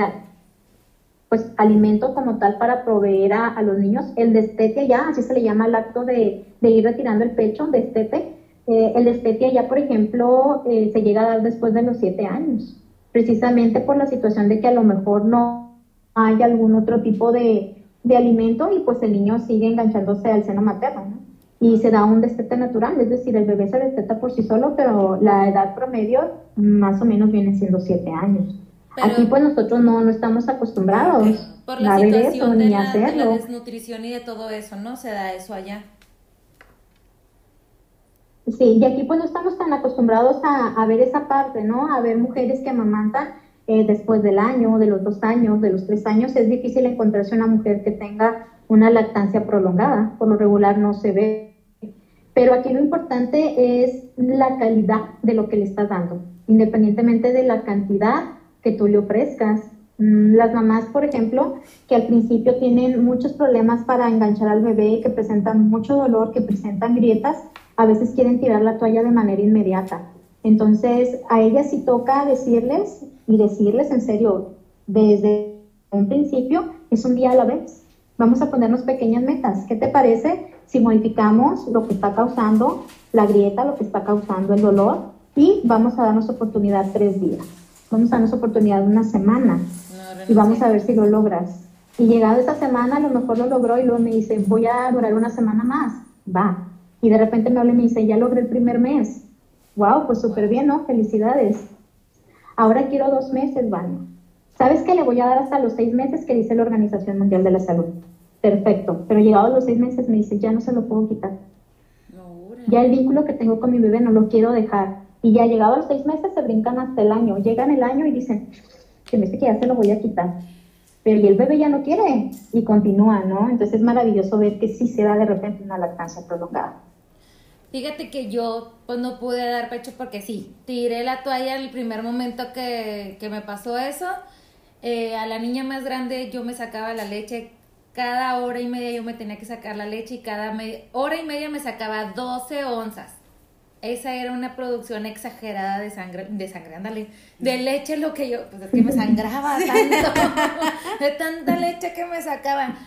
pues alimento como tal para proveer a, los niños. El destete ya, así se le llama el acto de, ir retirando el pecho, destete, Eh, el despete ya, por ejemplo, eh, se llega a dar después de los siete años, precisamente por la situación de que a lo mejor no hay algún otro tipo de, de alimento y pues el niño sigue enganchándose al seno materno, ¿no? Y se da un destete natural, es decir, el bebé se desteta por sí solo, pero la edad promedio más o menos viene siendo siete años. Pero- Aquí pues nosotros no, no estamos acostumbrados Por la a ver situación eso de ni la, de la hacerlo. desnutrición y de todo eso, ¿no? Se da eso allá. Sí, y aquí pues no estamos tan acostumbrados a, a ver esa parte, ¿no? A ver mujeres que amamantan eh, después del año, de los dos años, de los tres años. Es difícil encontrarse una mujer que tenga una lactancia prolongada. Por lo regular no se ve. Pero aquí lo importante es la calidad de lo que le estás dando, independientemente de la cantidad que tú le ofrezcas. Mm, Las mamás, por ejemplo, que al principio tienen muchos problemas para enganchar al bebé, que presentan mucho dolor, que presentan grietas, a veces quieren tirar la toalla de manera inmediata. Entonces, a ellas sí toca decirles y decirles en serio, desde un principio, es un día a la vez. Vamos a ponernos pequeñas metas. ¿Qué te parece si modificamos lo que está causando la grieta, lo que está causando el dolor y vamos a darnos oportunidad tres días? Vamos a darnos oportunidad una semana No, y vamos a ver si lo logras. Y llegado esa semana, a lo mejor lo logró y luego me dice, voy a durar una semana más. Va. Y de repente me habla y me dice, ya logré el primer mes. Wow, pues súper bien, ¿no? Felicidades. Ahora quiero dos meses, Vania. ¿Sabes que le voy a dar hasta los seis meses que dice la Organización Mundial de la Salud? Perfecto. Pero llegado a los seis meses me dice, ya no se lo puedo quitar. No. Ya el vínculo que tengo con mi bebé no lo quiero dejar. Y ya llegado a los seis meses se brincan hasta el año. Llegan el año y dicen, que me dice que ya se lo voy a quitar. Pero y el bebé ya no quiere y continúa, ¿no? Entonces es maravilloso ver que sí se da de repente una lactancia prolongada. Fíjate que yo pues no pude dar pecho porque sí, tiré la toalla el primer momento que, que me pasó eso. Eh, a la niña más grande yo me sacaba la leche. Cada hora y media yo me tenía que sacar la leche y cada hora y media me sacaba 12 onzas. Esa era una producción exagerada de sangre, de sangre, ándale, de leche lo que yo, pues es que me sangraba tanto, de tanta leche que me sacaban.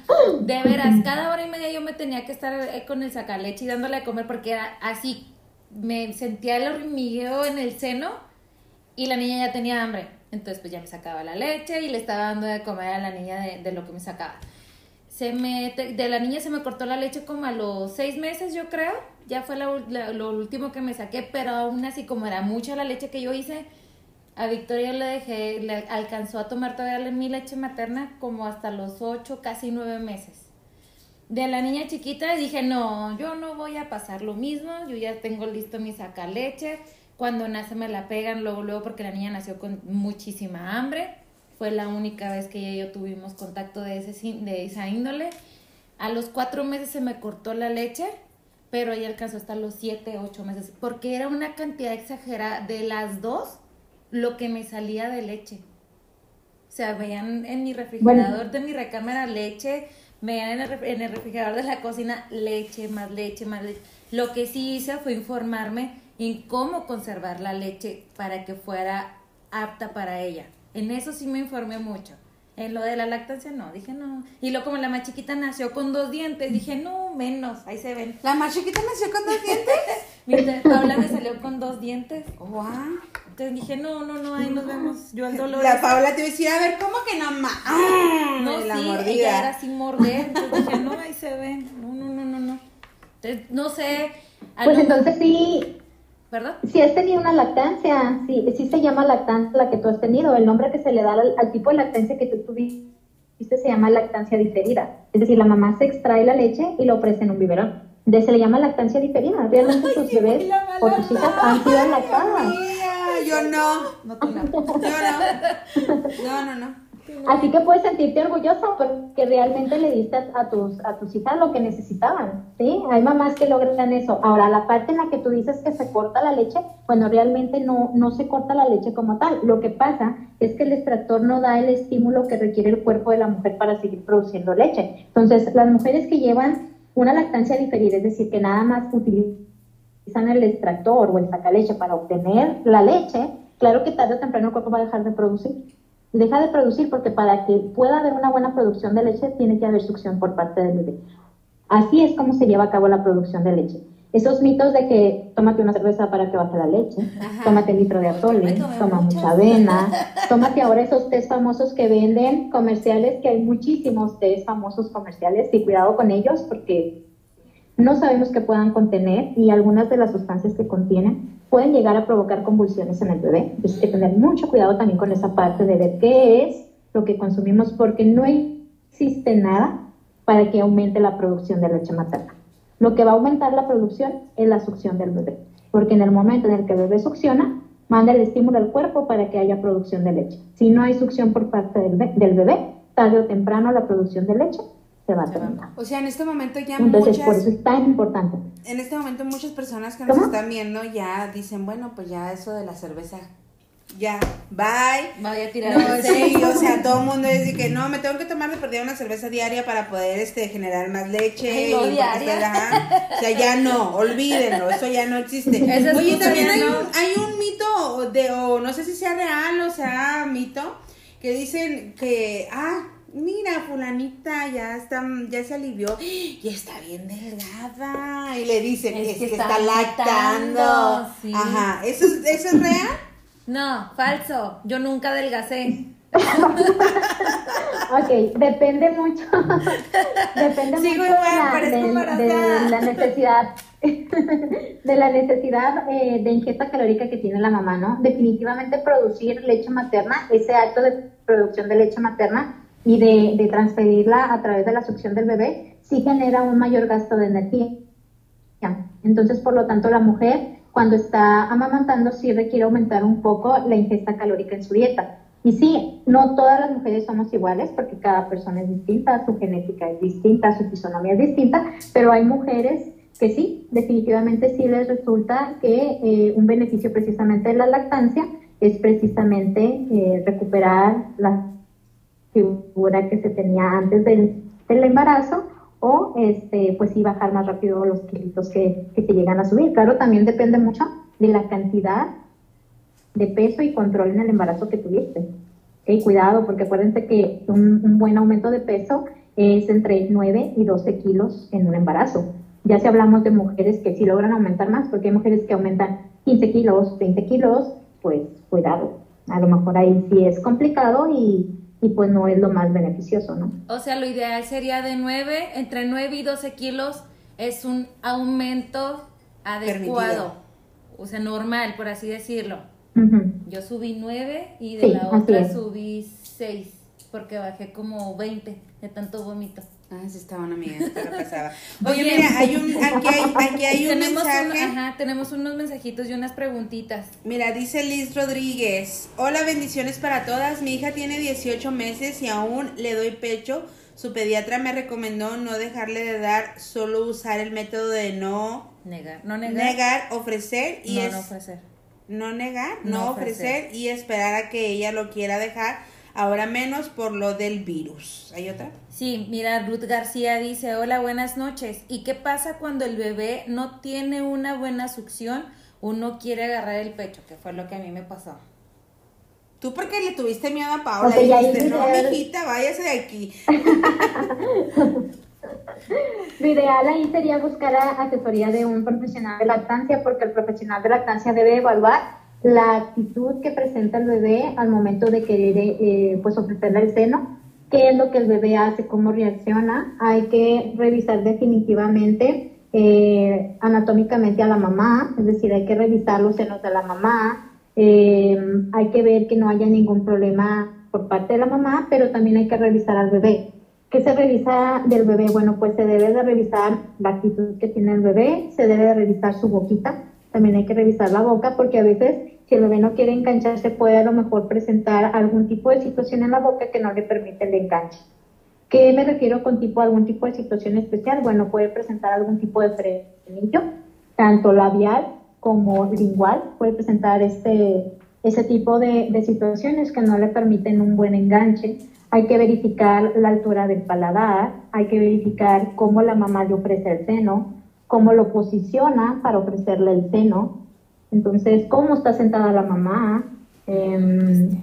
De veras, cada hora y media yo me tenía que estar eh, con el sacaleche y dándole a comer porque era así, me sentía el hormigueo en el seno y la niña ya tenía hambre. Entonces pues ya me sacaba la leche y le estaba dando de comer a la niña de, de lo que me sacaba. Se me, de la niña se me cortó la leche como a los seis meses, yo creo. Ya fue lo último que me saqué, pero aún así, como era mucha la leche que yo hice, a Victoria le dejé, le alcanzó a tomar todavía mi leche materna como hasta los ocho, casi nueve meses. De la niña chiquita dije, no, yo no voy a pasar lo mismo, yo ya tengo listo mi sacaleche. Cuando nace me la pegan luego, luego, porque la niña nació con muchísima hambre. Fue la única vez que ella y yo tuvimos contacto de, ese, sin- de esa índole. A los cuatro meses se me cortó la leche, pero ella alcanzó hasta los siete, ocho meses, porque era una cantidad exagerada de las dos lo que me salía de leche. O sea, veían en mi refrigerador de mi recámara leche, veían en el, en el refrigerador de la cocina leche, más leche, más leche. Lo que sí hice fue informarme en cómo conservar la leche para que fuera apta para ella. En eso sí me informé mucho. En lo de la lactancia no, dije no. Y luego como la más chiquita nació con dos dientes, dije no, menos, ahí se ven. La más chiquita nació con dos dientes. Mi Paula me salió con dos dientes. Wow. Entonces dije, no, no, no, ahí nos vemos. Yo el dolor. La Paula te iba a ver, ¿cómo que no más? No, la sí, mordida. ella era sin morder. Entonces dije, no, ahí se ven. No, no, no, no, no. Entonces, no sé. Pues entonces sí, Si has tenido una lactancia, sí, sí se llama lactancia la que tú has tenido. El nombre que se le da al, al tipo de lactancia que tú tuviste se llama lactancia diferida. Es decir, la mamá se extrae la leche y la ofrece en un biberón. De se le llama lactancia diferida. Realmente tus bebés la o tus hijas han sido lactadas. Yo no. No, tú no. Yo no. No, no, no. Así que puedes sentirte orgullosa porque realmente le diste a, tus, a tus hijas lo que necesitaban, ¿sí? Hay mamás que logran eso. Ahora, la parte en la que tú dices que se corta la leche, bueno, realmente no, no se corta la leche como tal. Lo que pasa es que el extractor no da el estímulo que requiere el cuerpo de la mujer para seguir produciendo leche. Entonces, las mujeres que llevan una lactancia diferida, es decir, que nada más utilizan el extractor o el sacaleche para obtener la leche, claro que tarde o temprano el cuerpo va a dejar de producir deja de producir porque para que pueda haber una buena producción de leche tiene que haber succión por parte del bebé. Así es como se lleva a cabo la producción de leche. esos mitos de que tómate una cerveza para que baje la leche, Ajá. tómate el litro de atole, toma muchas. mucha avena, tómate ahora esos tés famosos que venden comerciales, que hay muchísimos tés famosos comerciales y cuidado con ellos porque no sabemos qué puedan contener y algunas de las sustancias que contienen pueden llegar a provocar convulsiones en el bebé. Entonces hay que tener mucho cuidado también con esa parte de ver qué es lo que consumimos porque no existe nada para que aumente la producción de leche materna. Lo que va a aumentar la producción es la succión del bebé, porque en el momento en el que el bebé succiona, manda el estímulo al cuerpo para que haya producción de leche. Si no hay succión por parte del, del bebé, tarde o temprano la producción de leche se va a terminar. O sea, en este momento ya Entonces, por muchas, eso es tan importante. en este momento muchas personas que nos ¿Cómo? están viendo ya dicen, bueno, pues ya eso de la cerveza, ya, bye. Voy a tirar No, sí, o sea, todo el mundo dice que no, me tengo que tomar de perdida una cerveza diaria para poder este generar más leche. Ay, no, diaria. O sea, ya no, olvídenlo, eso ya no existe. Esa Oye, también hay no. hay un mito de, o no sé si sea real o sea mito, que dicen que, ah, mira, fulanita ya está, ya se alivió y está bien delgada. Y le dicen, Es es, que que, está está lactando. sí. Ajá, ¿Eso, es- ¿eso es real? No, falso. Yo nunca adelgacé. Ok, depende mucho, depende Sigo mucho igual, de, la, de la necesidad, de la necesidad eh, de ingesta calórica que tiene la mamá, ¿no? Definitivamente producir leche materna, ese acto de producción de leche materna y de, de transferirla a través de la succión del bebé, sí genera un mayor gasto de energía. Entonces, por lo tanto, la mujer cuando está amamantando sí requiere aumentar un poco la ingesta calórica en su dieta. Y sí, no todas las mujeres somos iguales porque cada persona es distinta, su genética es distinta, su fisonomía es distinta, pero hay mujeres que sí, definitivamente sí les resulta que eh, un beneficio precisamente de la lactancia es precisamente eh, recuperar la figura que se tenía antes del, del embarazo o este pues sí bajar más rápido los kilitos que, que se llegan a subir. Claro, también depende mucho de la cantidad de peso y control en el embarazo que tuviste. Ok, Cuidado, porque acuérdense que un, un buen aumento de peso es entre 9 y 12 kilos en un embarazo. Ya si hablamos de mujeres que sí logran aumentar más, porque hay mujeres que aumentan 15 kilos, 20 kilos, pues cuidado. A lo mejor ahí sí es complicado y, y pues no es lo más beneficioso, ¿no? O sea, lo ideal sería de 9, entre 9 y 12 kilos es un aumento adecuado. Permitido. O sea, normal, por así decirlo. Ujú. Yo subí 9 y de Sí, la otra subí 6 porque bajé como 20 de tanto vómito. Ah, sí estaba una amiga, esta la pasaba. Oye, Oye, mira, hay un, aquí hay, aquí hay un tenemos, un- mensaje. ajá, tenemos unos mensajitos y unas preguntitas. Mira, dice Liz Rodríguez. Hola, bendiciones para todas. Mi hija tiene 18 meses y aún le doy pecho. Su pediatra me recomendó no dejarle de dar, solo usar el método de no Negar, no negar. negar, ofrecer y no, es no ofrecer. no negar, no, No ofrecer. ofrecer. y esperar a que ella lo quiera dejar. Ahora menos por lo del virus. ¿Hay otra? Sí, mira, Ruth García dice, hola, buenas noches. ¿Y qué pasa cuando el bebé no tiene una buena succión o no quiere agarrar el pecho? Que fue lo que a mí me pasó. Tú porque le tuviste miedo a Paola Ok, y ya dijiste, no, el- mijita, váyase de aquí. Lo ideal ahí sería buscar a- asesoría de un profesional de lactancia porque el profesional de lactancia debe evaluar la actitud que presenta el bebé al momento de querer eh, pues ofrecerle el seno, qué es lo que el bebé hace, cómo reacciona. Hay que revisar definitivamente eh, anatómicamente a la mamá, es decir, hay que revisar los senos de la mamá, eh, hay que ver que no haya ningún problema por parte de la mamá, pero también hay que revisar al bebé. ¿Qué se revisa del bebé? Bueno, pues se debe de revisar la actitud que tiene el bebé, se debe de revisar su boquita, también hay que revisar la boca porque a veces si el bebé no quiere engancharse puede a lo mejor presentar algún tipo de situación en la boca que no le permite el enganche. ¿Qué me refiero con tipo algún tipo de situación especial? Bueno, puede presentar algún tipo de frenillo, tanto labial como lingual, puede presentar este, ese tipo de, de situaciones que no le permiten un buen enganche. Hay que verificar la altura del paladar, hay que verificar cómo la mamá le ofrece el seno, cómo lo posiciona para ofrecerle el seno. Entonces, cómo está sentada la mamá, Em,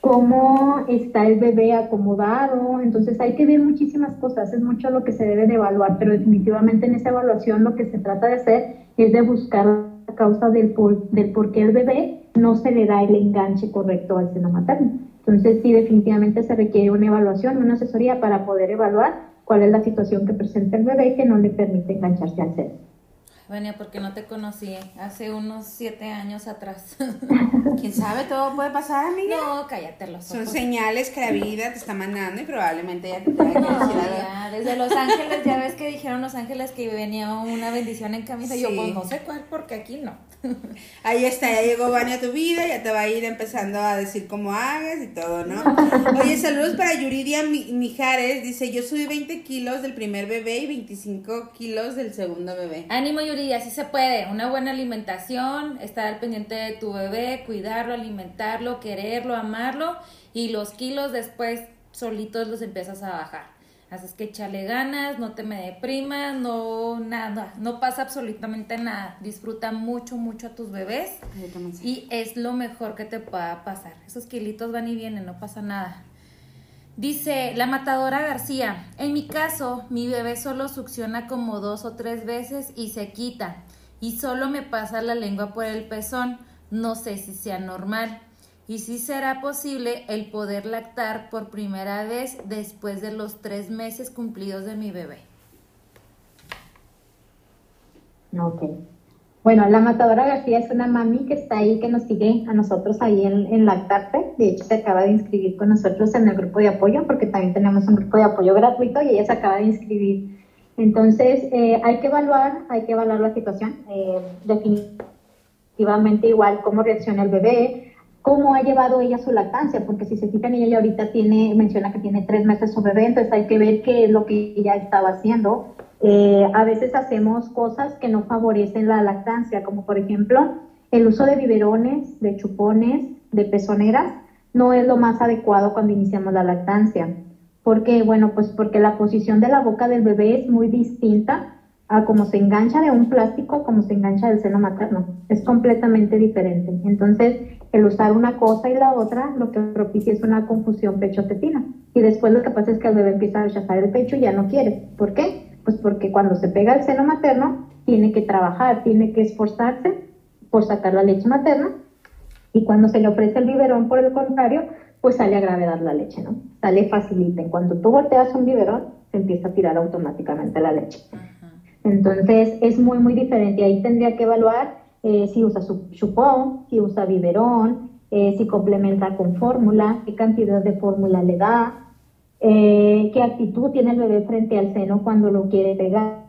cómo está el bebé acomodado. Entonces hay que ver muchísimas cosas, es mucho lo que se debe de evaluar, pero definitivamente en esa evaluación lo que se trata de hacer es de buscar la causa del por, del por qué el bebé no se le da el enganche correcto al seno materno. Entonces sí, definitivamente se requiere una evaluación, una asesoría para poder evaluar cuál es la situación que presenta el bebé que no le permite engancharse al seno. Vania, porque no te conocí hace unos siete años atrás. ¿Quién sabe? Todo puede pasar, amiga. No, cállate los Son ojos. señales que la vida te está mandando y probablemente ya te que No, ya, desde Los Ángeles, ya ves que dijeron Los Ángeles que venía una bendición en camisa. Yo, Sí. pues no sé cuál, porque aquí no. Ahí está, ya llegó Vania a tu vida, ya te va a ir empezando a decir cómo hagas y todo, ¿no? Oye, saludos para Yuridia Mi- Mijares, dice, yo subí 20 kilos del primer bebé y 25 kilos del segundo bebé. Ánimo, Yuri, así se puede. Una buena alimentación, estar al pendiente de tu bebé, cuidarlo, alimentarlo, quererlo, amarlo. Y los kilos después solitos los empiezas a bajar. Así es que échale ganas, no te me deprimas, no nada, no pasa absolutamente nada. Disfruta mucho, mucho a tus bebés y es lo mejor que te pueda pasar. Esos kilitos van y vienen, no pasa nada. Dice la matadora García, en mi caso, mi bebé solo succiona como dos o tres veces y se quita, y solo me pasa la lengua por el pezón, no sé si sea normal, y si será posible el poder lactar por primera vez después de los tres meses cumplidos de mi bebé. Ok. Bueno, la matadora García es una mami que está ahí, que nos sigue a nosotros ahí en, en Lactarte. De hecho, se acaba de inscribir con nosotros en el grupo de apoyo, porque también tenemos un grupo de apoyo gratuito y ella se acaba de inscribir. Entonces, eh, hay que evaluar, hay que evaluar la situación. Eh, definitivamente igual cómo reacciona el bebé, cómo ha llevado ella su lactancia, porque si se fijan, ella ahorita tiene, menciona que tiene tres meses su bebé, entonces hay que ver qué es lo que ella estaba haciendo. Eh, a veces hacemos cosas que no favorecen la lactancia, como por ejemplo el uso de biberones, de chupones, de pezoneras, no es lo más adecuado cuando iniciamos la lactancia. ¿Por qué? Bueno, pues porque la posición de la boca del bebé es muy distinta a cómo se engancha de un plástico, como se engancha del seno materno. Es completamente diferente. Entonces, el usar una cosa y la otra lo que propicia es una confusión pecho-tetina. Y después lo que pasa es que el bebé empieza a rechazar el pecho y ya no quiere. ¿Por qué? Pues porque cuando se pega al seno materno, tiene que trabajar, tiene que esforzarse por sacar la leche materna. Y cuando se le ofrece el biberón, por el contrario, pues sale a gravedad la leche, ¿no? Sale facilita. En cuanto tú volteas un biberón, se empieza a tirar automáticamente la leche. Entonces es muy, muy diferente. Ahí tendría que evaluar eh, si usa su chupón, si usa biberón, eh, si complementa con fórmula, qué cantidad de fórmula le da, eh, qué actitud tiene el bebé frente al seno cuando lo quiere pegar.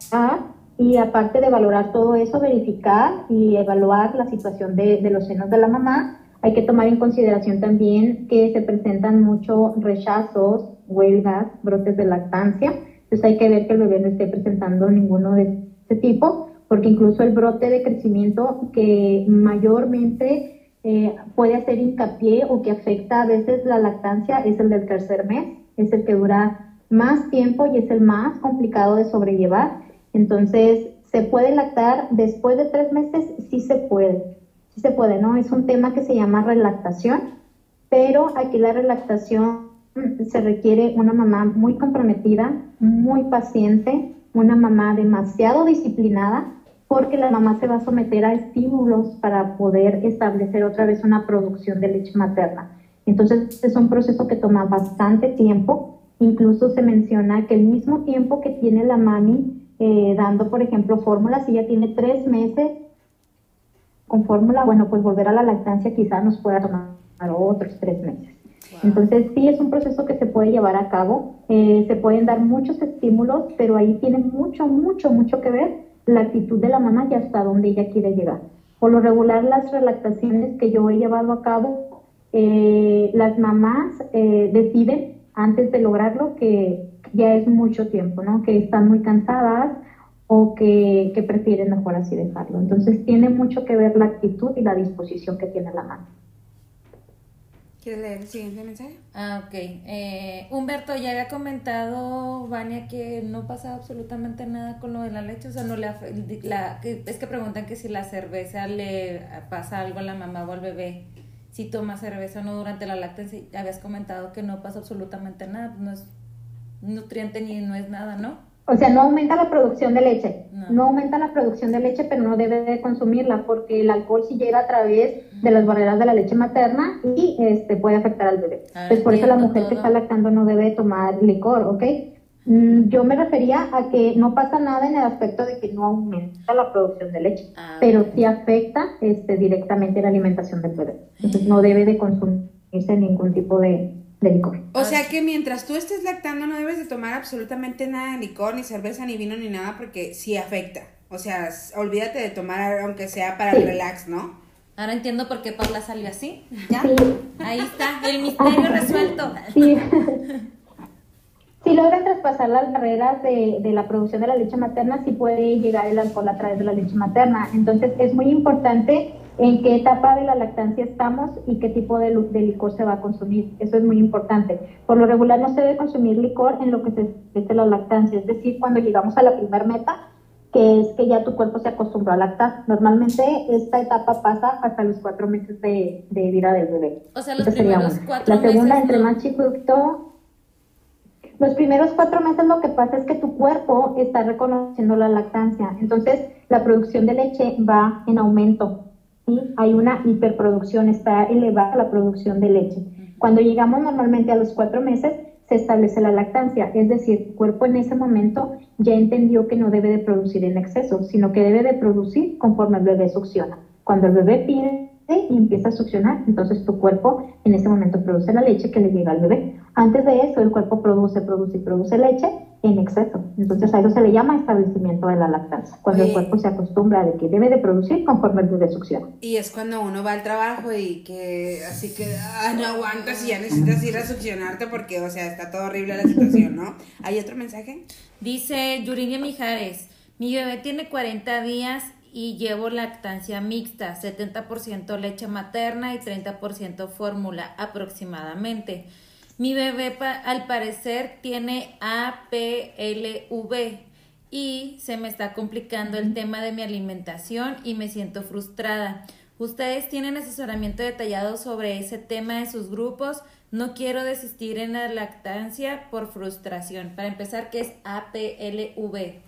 Y aparte de valorar todo eso, verificar y evaluar la situación de, de los senos de la mamá, hay que tomar en consideración también que se presentan muchos rechazos, huelgas, brotes de lactancia. Entonces hay que ver que el bebé no esté presentando ninguno de este tipo, porque incluso el brote de crecimiento que mayormente eh, puede hacer hincapié o que afecta a veces la lactancia es el del tercer mes, es el que dura más tiempo y es el más complicado de sobrellevar. Entonces, ¿se puede lactar después de tres meses? Sí se puede, sí se puede, ¿no? Es un tema que se llama relactación, pero aquí la relactación se requiere una mamá muy comprometida, muy paciente, una mamá demasiado disciplinada, porque la mamá se va a someter a estímulos para poder establecer otra vez una producción de leche materna. Entonces es un proceso que toma bastante tiempo. Incluso se menciona que el mismo tiempo que tiene la mami eh, dando, por ejemplo, fórmulas, si ella tiene tres meses con fórmula, bueno, pues volver a la lactancia quizás nos pueda tomar otros tres meses. Entonces sí es un proceso que se puede llevar a cabo, eh, se pueden dar muchos estímulos, pero ahí tiene mucho, mucho, mucho que ver la actitud de la mamá y hasta dónde ella quiere llegar. Por lo regular las relactaciones que yo he llevado a cabo, eh, las mamás eh, deciden antes de lograrlo que ya es mucho tiempo, ¿no? Que están muy cansadas o que, que prefieren mejor así dejarlo. Entonces tiene mucho que ver la actitud y la disposición que tiene la mamá. ¿Quieres leer el siguiente mensaje? Ah, ok. Eh, Humberto, ya había comentado, Vania, que no pasa absolutamente nada con lo de la leche. O sea, no le la, es que preguntan que si la cerveza le pasa algo a la mamá o al bebé. si tomas cerveza o no durante la lactancia, habías comentado que no pasa absolutamente nada, no es nutriente ni no es nada, ¿no? O sea, no aumenta la producción de leche. No. aumenta la producción de leche, pero no debe de consumirla porque el alcohol sí llega a través de las barreras de la leche materna y este puede afectar al bebé. Ah, pues por eso la mujer que está lactando no debe tomar licor, ¿ok? Mm, yo me refería a que no pasa nada en el aspecto de que no aumenta la producción de leche, ah, pero sí afecta este, directamente la alimentación del bebé. Entonces no debe de consumirse ningún tipo de, de licor. O sea que mientras tú estés lactando no debes de tomar absolutamente nada de licor, ni cerveza, ni vino, ni nada, porque sí afecta. O sea, olvídate de tomar aunque sea para el relax, ¿no? Ahora entiendo por qué Paula salió así. ¿Ya? Ahí está, el misterio resuelto. Sí. si logran traspasar las barreras de, de, la producción de la leche materna, sí puede llegar el alcohol a través de la leche materna. Entonces, es muy importante en qué etapa de la lactancia estamos y qué tipo de, de, licor se va a consumir. Eso es muy importante. Por lo regular no se debe consumir licor en lo que se es la lactancia, es decir, cuando llegamos a la primer meta, que es que ya tu cuerpo se acostumbró a lactar. Normalmente esta etapa pasa hasta los cuatro meses de, de vida del bebé. O sea, los primeros cuatro La segunda, entre más chiquito, los primeros cuatro meses lo que pasa es que tu cuerpo está reconociendo la lactancia. Entonces, la producción de leche va en aumento hay una hiperproducción, está elevada la producción de leche. Cuando llegamos normalmente a los cuatro meses, se establece la lactancia, es decir, el cuerpo en ese momento ya entendió que no debe de producir en exceso, sino que debe de producir conforme el bebé succiona. Cuando el bebé pide y empieza a succionar, entonces tu cuerpo en ese momento produce la leche que le llega al bebé. Antes de eso, el cuerpo produce, produce y produce leche en exceso. Entonces a eso se le llama establecimiento de la lactancia, cuando el cuerpo se acostumbra de que debe de producir conforme el bebé succiona. Y es cuando uno va al trabajo y que así que ah, no aguantas y ya necesitas ir a succionarte porque, o sea, está todo horrible la situación, ¿no? ¿Hay otro mensaje? Dice Yuridia Mijares, mi bebé tiene 40 días y llevo lactancia mixta, 70% leche materna y 30% fórmula aproximadamente. Mi bebé al parecer tiene APLV y se me está complicando el tema de mi alimentación y me siento frustrada. ¿Ustedes tienen asesoramiento detallado sobre ese tema en sus grupos? No quiero desistir en la lactancia por frustración. Para empezar, ¿qué es APLV?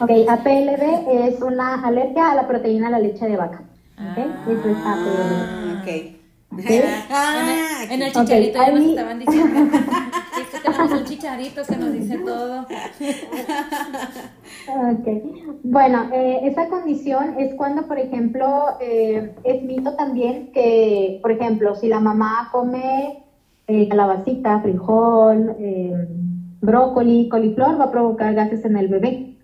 Ok, APLV es una alergia a la proteína de la leche de vaca. Okay? Eso es APLV. Okay. Ah, en, el, chicharito ya nos estaban diciendo. es que tenemos un chicharito que nos dice todo. Okay. Bueno, eh, esa condición es cuando, por ejemplo, eh, es mito también que, por ejemplo, si la mamá come eh, calabacita, frijol, eh, brócoli, coliflor, va a provocar gases en el bebé.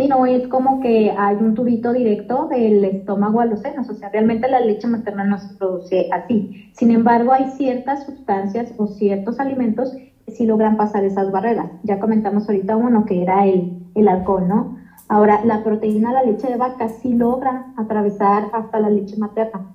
Sí, no es como que hay un tubito directo del estómago a los senos, o sea, realmente la leche materna no se produce así. Sin embargo, hay ciertas sustancias o ciertos alimentos que sí logran pasar esas barreras. Ya comentamos ahorita uno que era el, el alcohol, ¿no? Ahora, la proteína la leche de vaca sí logra atravesar hasta la leche materna.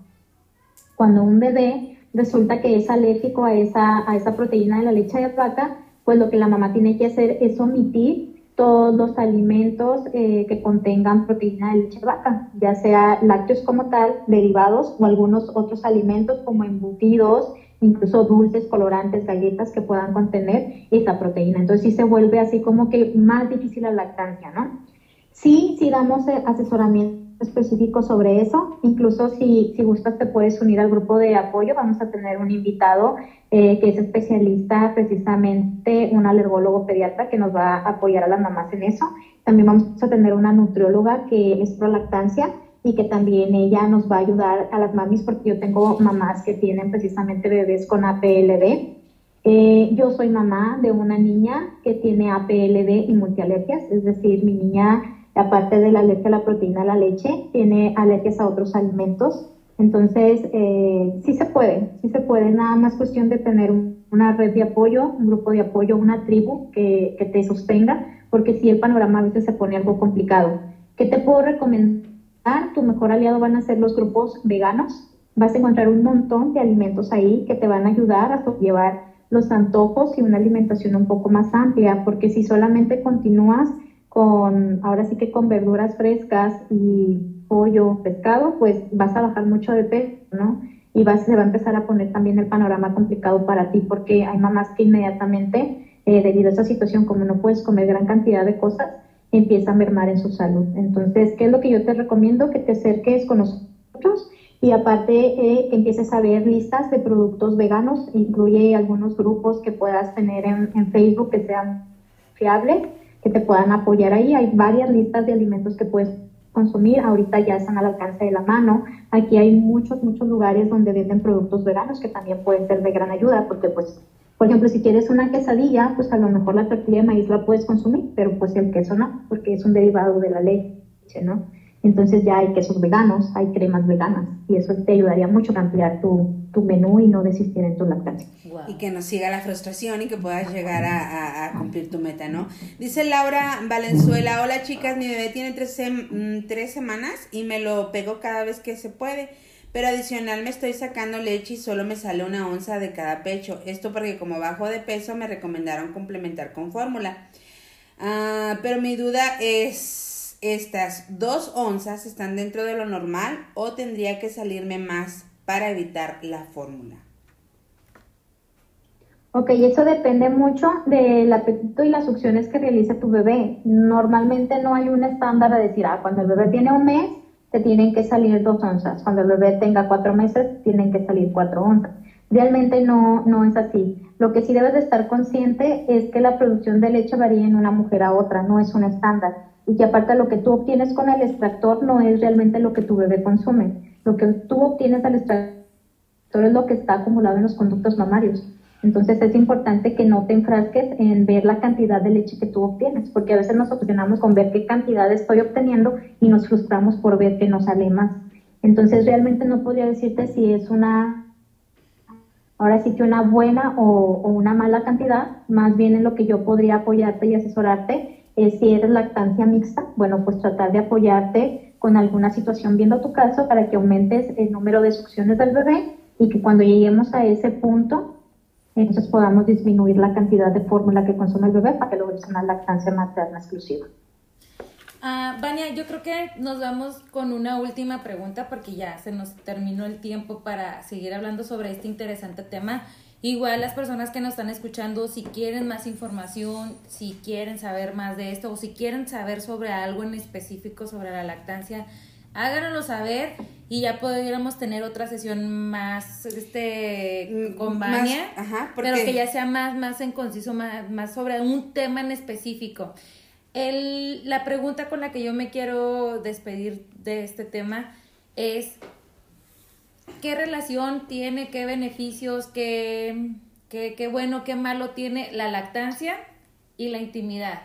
Cuando un bebé resulta que es alérgico a esa, a esa proteína de la leche de vaca, pues lo que la mamá tiene que hacer es omitir todos los alimentos eh, que contengan proteína de leche vaca, ya sea lácteos como tal, derivados o algunos otros alimentos como embutidos, incluso dulces, colorantes, galletas que puedan contener esa proteína. Entonces sí se vuelve así como que más difícil la lactancia, ¿no? Sí, sí damos eh, asesoramiento específico sobre eso. Incluso si, si gustas te puedes unir al grupo de apoyo. Vamos a tener un invitado eh, que es especialista precisamente, un alergólogo pediatra que nos va a apoyar a las mamás en eso. También vamos a tener una nutrióloga que es pro lactancia y que también ella nos va a ayudar a las mamis porque yo tengo mamás que tienen precisamente bebés con APLB. Eh, yo soy mamá de una niña que tiene APLB y multialergias, es decir, mi niña aparte de la alergia a la proteína de la leche, tiene alergias a otros alimentos. Entonces, eh, sí se puede, sí se puede, nada más cuestión de tener una red de apoyo, un grupo de apoyo, una tribu que, que te sostenga, porque si el panorama a veces se pone algo complicado. ¿Qué te puedo recomendar? Tu mejor aliado van a ser los grupos veganos. Vas a encontrar un montón de alimentos ahí que te van a ayudar a llevar los antojos y una alimentación un poco más amplia, porque si solamente continúas con, ahora sí que con verduras frescas y, pollo, pescado, pues vas a bajar mucho de peso, ¿no? Y vas, se va a empezar a poner también el panorama complicado para ti porque hay mamás que inmediatamente, eh, debido a esa situación, como no puedes comer gran cantidad de cosas, empieza a mermar en su salud. Entonces, ¿qué es lo que yo te recomiendo? Que te acerques con nosotros y aparte eh, que empieces a ver listas de productos veganos, incluye algunos grupos que puedas tener en, en Facebook que sean fiables, que te puedan apoyar ahí. Hay varias listas de alimentos que puedes consumir, ahorita ya están al alcance de la mano. Aquí hay muchos, muchos lugares donde venden productos veganos que también pueden ser de gran ayuda, porque pues, por ejemplo, si quieres una quesadilla, pues a lo mejor la tortilla de maíz la puedes consumir, pero pues el queso no, porque es un derivado de la leche, ¿no? Entonces ya hay quesos veganos, hay cremas veganas y eso te ayudaría mucho a ampliar tu, tu menú y no desistir en tu lactancia. Y que nos siga la frustración y que puedas llegar a, a, cumplir tu meta, ¿no? Dice Laura Valenzuela, hola chicas, mi bebé tiene tres, mm, tres semanas y me lo pego cada vez que se puede. Pero adicional me estoy sacando leche y solo me sale una onza de cada pecho. Esto porque como bajo de peso me recomendaron complementar con fórmula. Ah, pero mi duda es estas dos onzas están dentro de lo normal o tendría que salirme más para evitar la fórmula? Ok, eso depende mucho del apetito y las succiones que realiza tu bebé. Normalmente no hay un estándar de decir, ah, cuando el bebé tiene un mes, te tienen que salir dos onzas. Cuando el bebé tenga cuatro meses, tienen que salir cuatro onzas. Realmente no, no es así. Lo que sí debes de estar consciente es que la producción de leche varía en una mujer a otra, no es un estándar y que aparte lo que tú obtienes con el extractor no es realmente lo que tu bebé consume. Lo que tú obtienes del extractor es lo que está acumulado en los conductos mamarios. Entonces es importante que no te enfrasques en ver la cantidad de leche que tú obtienes, porque a veces nos obsesionamos con ver qué cantidad estoy obteniendo y nos frustramos por ver que no sale más. Entonces realmente no podría decirte si es una, ahora sí que una buena o, o una mala cantidad, más bien en lo que yo podría apoyarte y asesorarte eh, si eres lactancia mixta, bueno, pues tratar de apoyarte con alguna situación viendo tu caso para que aumentes el número de succiones del bebé y que cuando lleguemos a ese punto, entonces podamos disminuir la cantidad de fórmula que consume el bebé para que logres una lactancia materna exclusiva. Ah, Vania, yo creo que nos vamos con una última pregunta porque ya se nos terminó el tiempo para seguir hablando sobre este interesante tema. Igual las personas que nos están escuchando, si quieren más información, si quieren saber más de esto o si quieren saber sobre algo en específico sobre la lactancia, háganoslo saber y ya podríamos tener otra sesión más este mm, con Vania, pero que ya sea más, más en conciso, más, más sobre un tema en específico. El, la pregunta con la que yo me quiero despedir de este tema es qué relación tiene, qué beneficios, qué, qué, bueno, qué malo tiene la lactancia y la intimidad.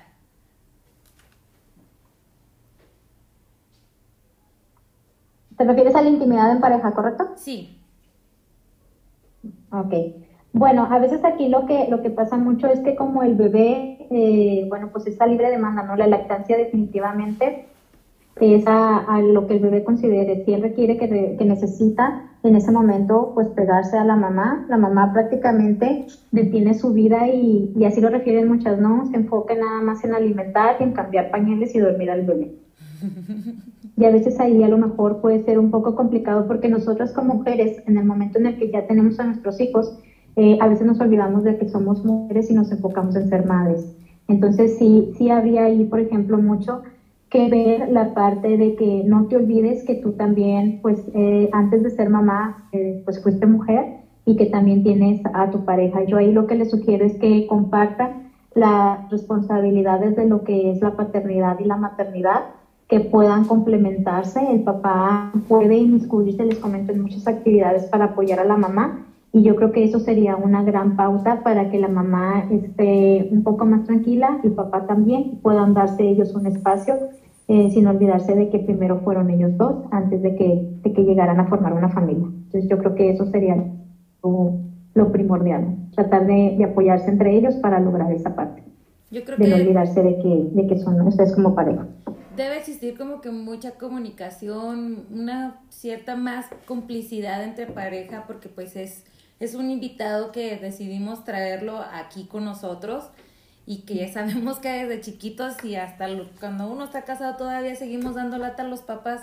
¿Te refieres a la intimidad en pareja, correcto? Sí. Ok. Bueno, a veces aquí lo que, lo que pasa mucho es que como el bebé, eh, bueno, pues está libre de demanda, ¿no? La lactancia definitivamente es a, lo que el bebé considere. Si él requiere que, que, necesita en ese momento, pues pegarse a la mamá, la mamá prácticamente detiene su vida y, y así lo refieren muchas, ¿no? Se enfoca nada más en alimentar y en cambiar pañales y dormir al bebé. Y a veces ahí a lo mejor puede ser un poco complicado porque nosotras como mujeres, en el momento en el que ya tenemos a nuestros hijos, eh, a veces nos olvidamos de que somos mujeres y nos enfocamos en ser madres. Entonces sí, sí había ahí, por ejemplo, mucho que ver la parte de que no te olvides que tú también, pues eh, antes de ser mamá, eh, pues fuiste mujer y que también tienes a tu pareja. Yo ahí lo que les sugiero es que compartan las responsabilidades de lo que es la paternidad y la maternidad, que puedan complementarse. El papá puede inmiscuirse, les comento, en muchas actividades para apoyar a la mamá y yo creo que eso sería una gran pauta para que la mamá esté un poco más tranquila, el papá también, puedan darse ellos un espacio eh, sin olvidarse de que primero fueron ellos dos antes de que, de que llegaran a formar una familia. Entonces yo creo que eso sería lo, primordial, tratar de, de, apoyarse entre ellos para lograr esa parte. Yo creo de no olvidarse de que, de que son ustedes como pareja. Debe existir como que mucha comunicación, una cierta más complicidad entre pareja, porque pues es, es un invitado que decidimos traerlo aquí con nosotros y que ya sabemos que desde chiquitos y hasta cuando uno está casado todavía seguimos dando lata a los papás.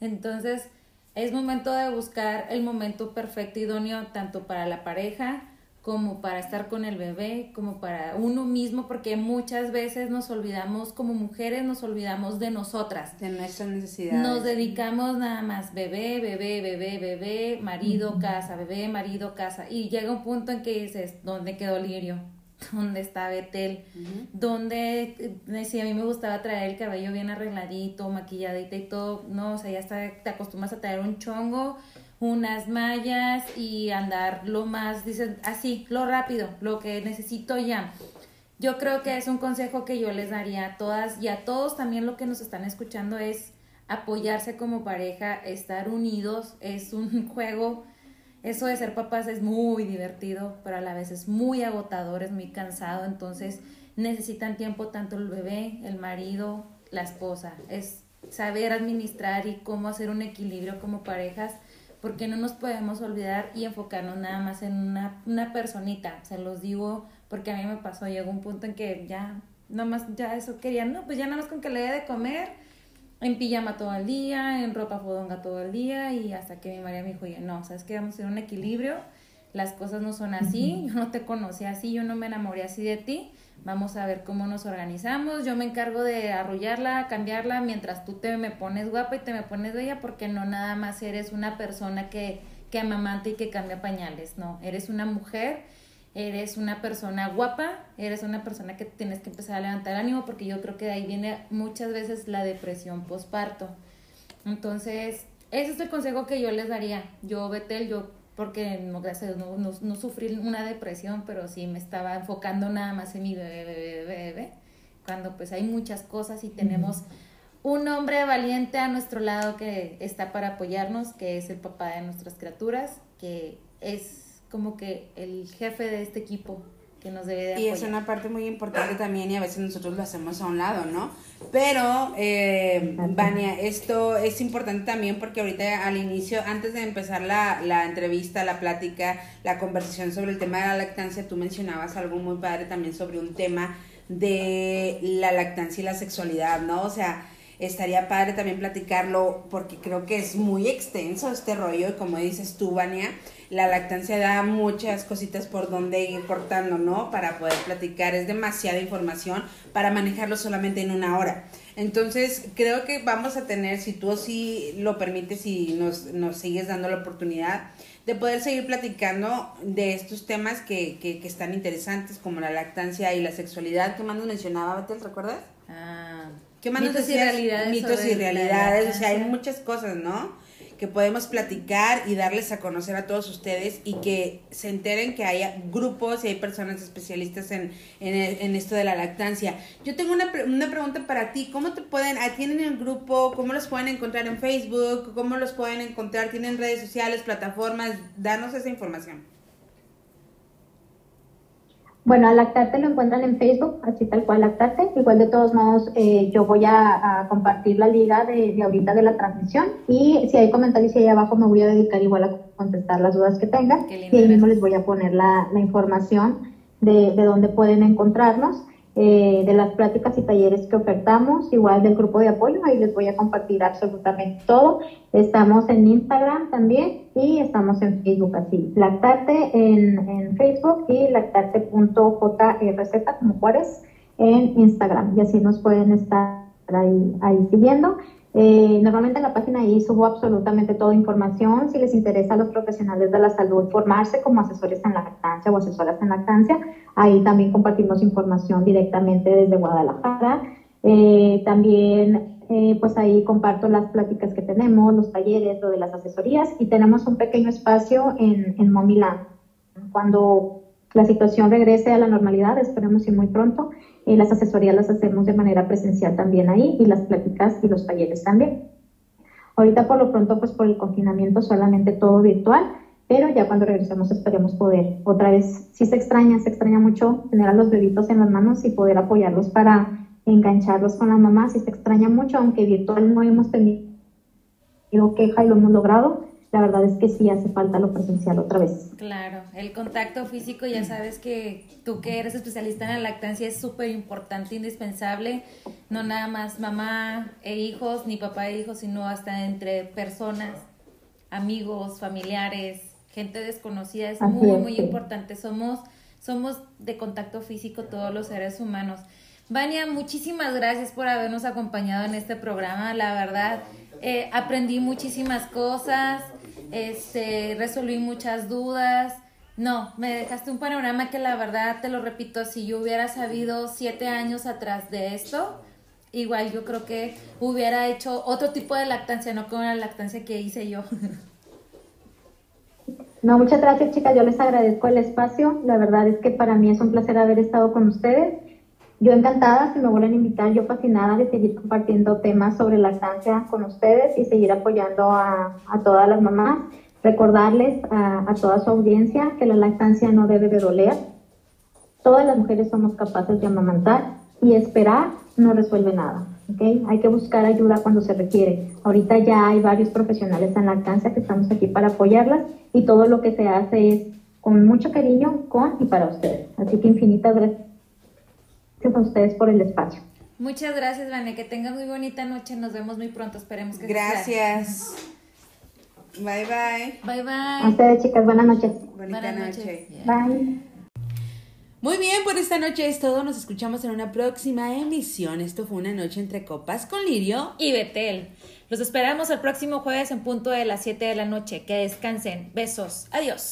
Entonces, es momento de buscar el momento perfecto, idóneo, tanto para la pareja como para estar con el bebé, como para uno mismo, porque muchas veces nos olvidamos, como mujeres, nos olvidamos de nosotras. De nuestras necesidades. Nos dedicamos nada más bebé, bebé, bebé, bebé, marido, casa, bebé, marido, casa. Y llega un punto en que dices, ¿dónde quedó Lirio? ¿Dónde está Betel? ¿Dónde, eh, si a mí me gustaba traer el cabello bien arregladito, maquilladita y todo, no, o sea, ya está, te acostumbras a traer un chongo, unas mallas y andar lo más, dicen, así, lo rápido, lo que necesito ya. Yo creo que es un consejo que yo les daría a todas y a todos también lo que nos están escuchando es apoyarse como pareja, estar unidos, es un juego, eso de ser papás es muy divertido, pero a la vez es muy agotador, es muy cansado, entonces necesitan tiempo tanto el bebé, el marido, la esposa, es saber administrar y cómo hacer un equilibrio como parejas porque no nos podemos olvidar y enfocarnos nada más en una, una personita. Se los digo porque a mí me pasó, llegó un punto en que ya, más ya eso quería, no, pues ya nada más con que le dé de comer, en pijama todo el día, en ropa fodonga todo el día y hasta que mi María me dijo, oye, no, sabes que vamos a tener un equilibrio, las cosas no son así, yo no te conocí así, yo no me enamoré así de ti, vamos a ver cómo nos organizamos, yo me encargo de arrullarla, cambiarla, mientras tú te me pones guapa y te me pones bella, porque no nada más eres una persona que, que amamanta y que cambia pañales, no, eres una mujer, eres una persona guapa, eres una persona que tienes que empezar a levantar ánimo, porque yo creo que de ahí viene muchas veces la depresión postparto. Entonces, ese es el consejo que yo les daría. Yo, Betel, yo porque no, gracias no, no, no, sufrí una depresión, pero sí me estaba enfocando nada más en mi bebé, bebé, bebé, cuando pues hay muchas cosas y tenemos un hombre valiente a nuestro lado que está para apoyarnos, que es el papá de nuestras criaturas, que es como que el jefe de este equipo que nos debe de apoyar. Y es una parte muy importante también y a veces nosotros lo hacemos a un lado, ¿no? Pero, eh, Vania, esto es importante también porque ahorita al inicio, antes de empezar la, la entrevista, la plática, la conversación sobre el tema de la lactancia, tú mencionabas algo muy padre también sobre un tema de la lactancia y la sexualidad, ¿no? O sea, estaría padre también platicarlo porque creo que es muy extenso este rollo y como dices tú, Vania, la lactancia da muchas cositas por donde ir cortando, ¿no? Para poder platicar, es demasiada información para manejarlo solamente en una hora. Entonces, creo que vamos a tener, si tú sí lo permites y nos, nos sigues dando la oportunidad, de poder seguir platicando de estos temas que, que, que están interesantes, como la lactancia y la sexualidad. ¿Qué más nos mencionaba, Betel, recuerdas? Ah, ¿Qué más mitos nos y realidades. Mitos y realidades, o sea, hay muchas cosas, ¿no? Que podemos platicar y darles a conocer a todos ustedes y que se enteren que haya grupos y hay personas especialistas en, en, esto de la lactancia. Yo tengo una, una pregunta para ti. ¿Cómo te pueden, ah, tienen el grupo? ¿Cómo los pueden encontrar en Facebook? ¿Cómo los pueden encontrar? ¿Tienen redes sociales, plataformas? Danos esa información. Bueno, a Lactarte lo encuentran en Facebook, así tal cual Lactarte. Igual de todos modos, eh, yo voy a, a compartir la liga de, de ahorita de la transmisión. Y si hay comentarios ahí abajo me voy a dedicar igual a contestar las dudas que tengan. Y ahí mismo les voy a poner la, la información de, de dónde pueden encontrarnos, eh, de las pláticas y talleres que ofertamos, igual del grupo de apoyo, ahí les voy a compartir absolutamente todo. Estamos en Instagram también y estamos en Facebook así, Lactarte en, en Facebook y lactarte.jrz como Juárez en Instagram y así nos pueden estar ahí, ahí siguiendo. Eh, normalmente en la página ahí subo absolutamente toda información. Si les interesa a los profesionales de la salud formarse como asesores en lactancia o asesoras en lactancia, ahí también compartimos información directamente desde Guadalajara. Eh, también, eh, pues ahí comparto las pláticas que tenemos, los talleres, lo de las asesorías y tenemos un pequeño espacio en, en Momiland. Cuando la situación regrese a la normalidad, esperemos y muy pronto, eh, las asesorías las hacemos de manera presencial también ahí y las pláticas y los talleres también. Ahorita por lo pronto, pues por el confinamiento solamente todo virtual, pero ya cuando regresemos esperemos poder otra vez, si se extraña, se extraña mucho tener a los bebitos en las manos y poder apoyarlos para engancharlos con la mamá, si se extraña mucho, aunque virtual no hemos tenido queja y lo hemos logrado, la verdad es que sí hace falta lo presencial otra vez. Claro, el contacto físico, ya sabes que tú que eres especialista en la lactancia es súper importante, indispensable, no nada más mamá e hijos, ni papá e hijos, sino hasta entre personas, amigos, familiares, gente desconocida, es muy, muy importante. Somos, somos de contacto físico todos los seres humanos. Vania, muchísimas gracias por habernos acompañado en este programa, la verdad. Eh, aprendí muchísimas cosas, este, resolví muchas dudas. No, me dejaste un panorama que la verdad, te lo repito, si yo hubiera sabido siete años atrás de esto, igual yo creo que hubiera hecho otro tipo de lactancia, no como la lactancia que hice yo. No, muchas gracias chicas, yo les agradezco el espacio, la verdad es que para mí es un placer haber estado con ustedes. Yo encantada, si me vuelven a invitar, yo fascinada de seguir compartiendo temas sobre lactancia con ustedes y seguir apoyando a, a todas las mamás. Recordarles a, a, toda su audiencia que la lactancia no debe de doler. Todas las mujeres somos capaces de amamantar y esperar no resuelve nada. ¿okay? Hay que buscar ayuda cuando se requiere. Ahorita ya hay varios profesionales en lactancia que estamos aquí para apoyarlas y todo lo que se hace es con mucho cariño, con y para ustedes. Así que infinitas gracias a ustedes por el espacio. Muchas gracias, Vane. Que tengas muy bonita noche. Nos vemos muy pronto. Esperemos que Gracias. Bye bye. Bye bye. A ustedes, chicas. Buenas noches. Bonita Buenas noche. noches. Yeah. Bye. Muy bien, por esta noche es todo. Nos escuchamos en una próxima emisión. Esto fue una noche entre copas con Lirio. Y Betel. Los esperamos el próximo jueves en punto de las 7 de la noche. Que descansen. Besos. Adiós.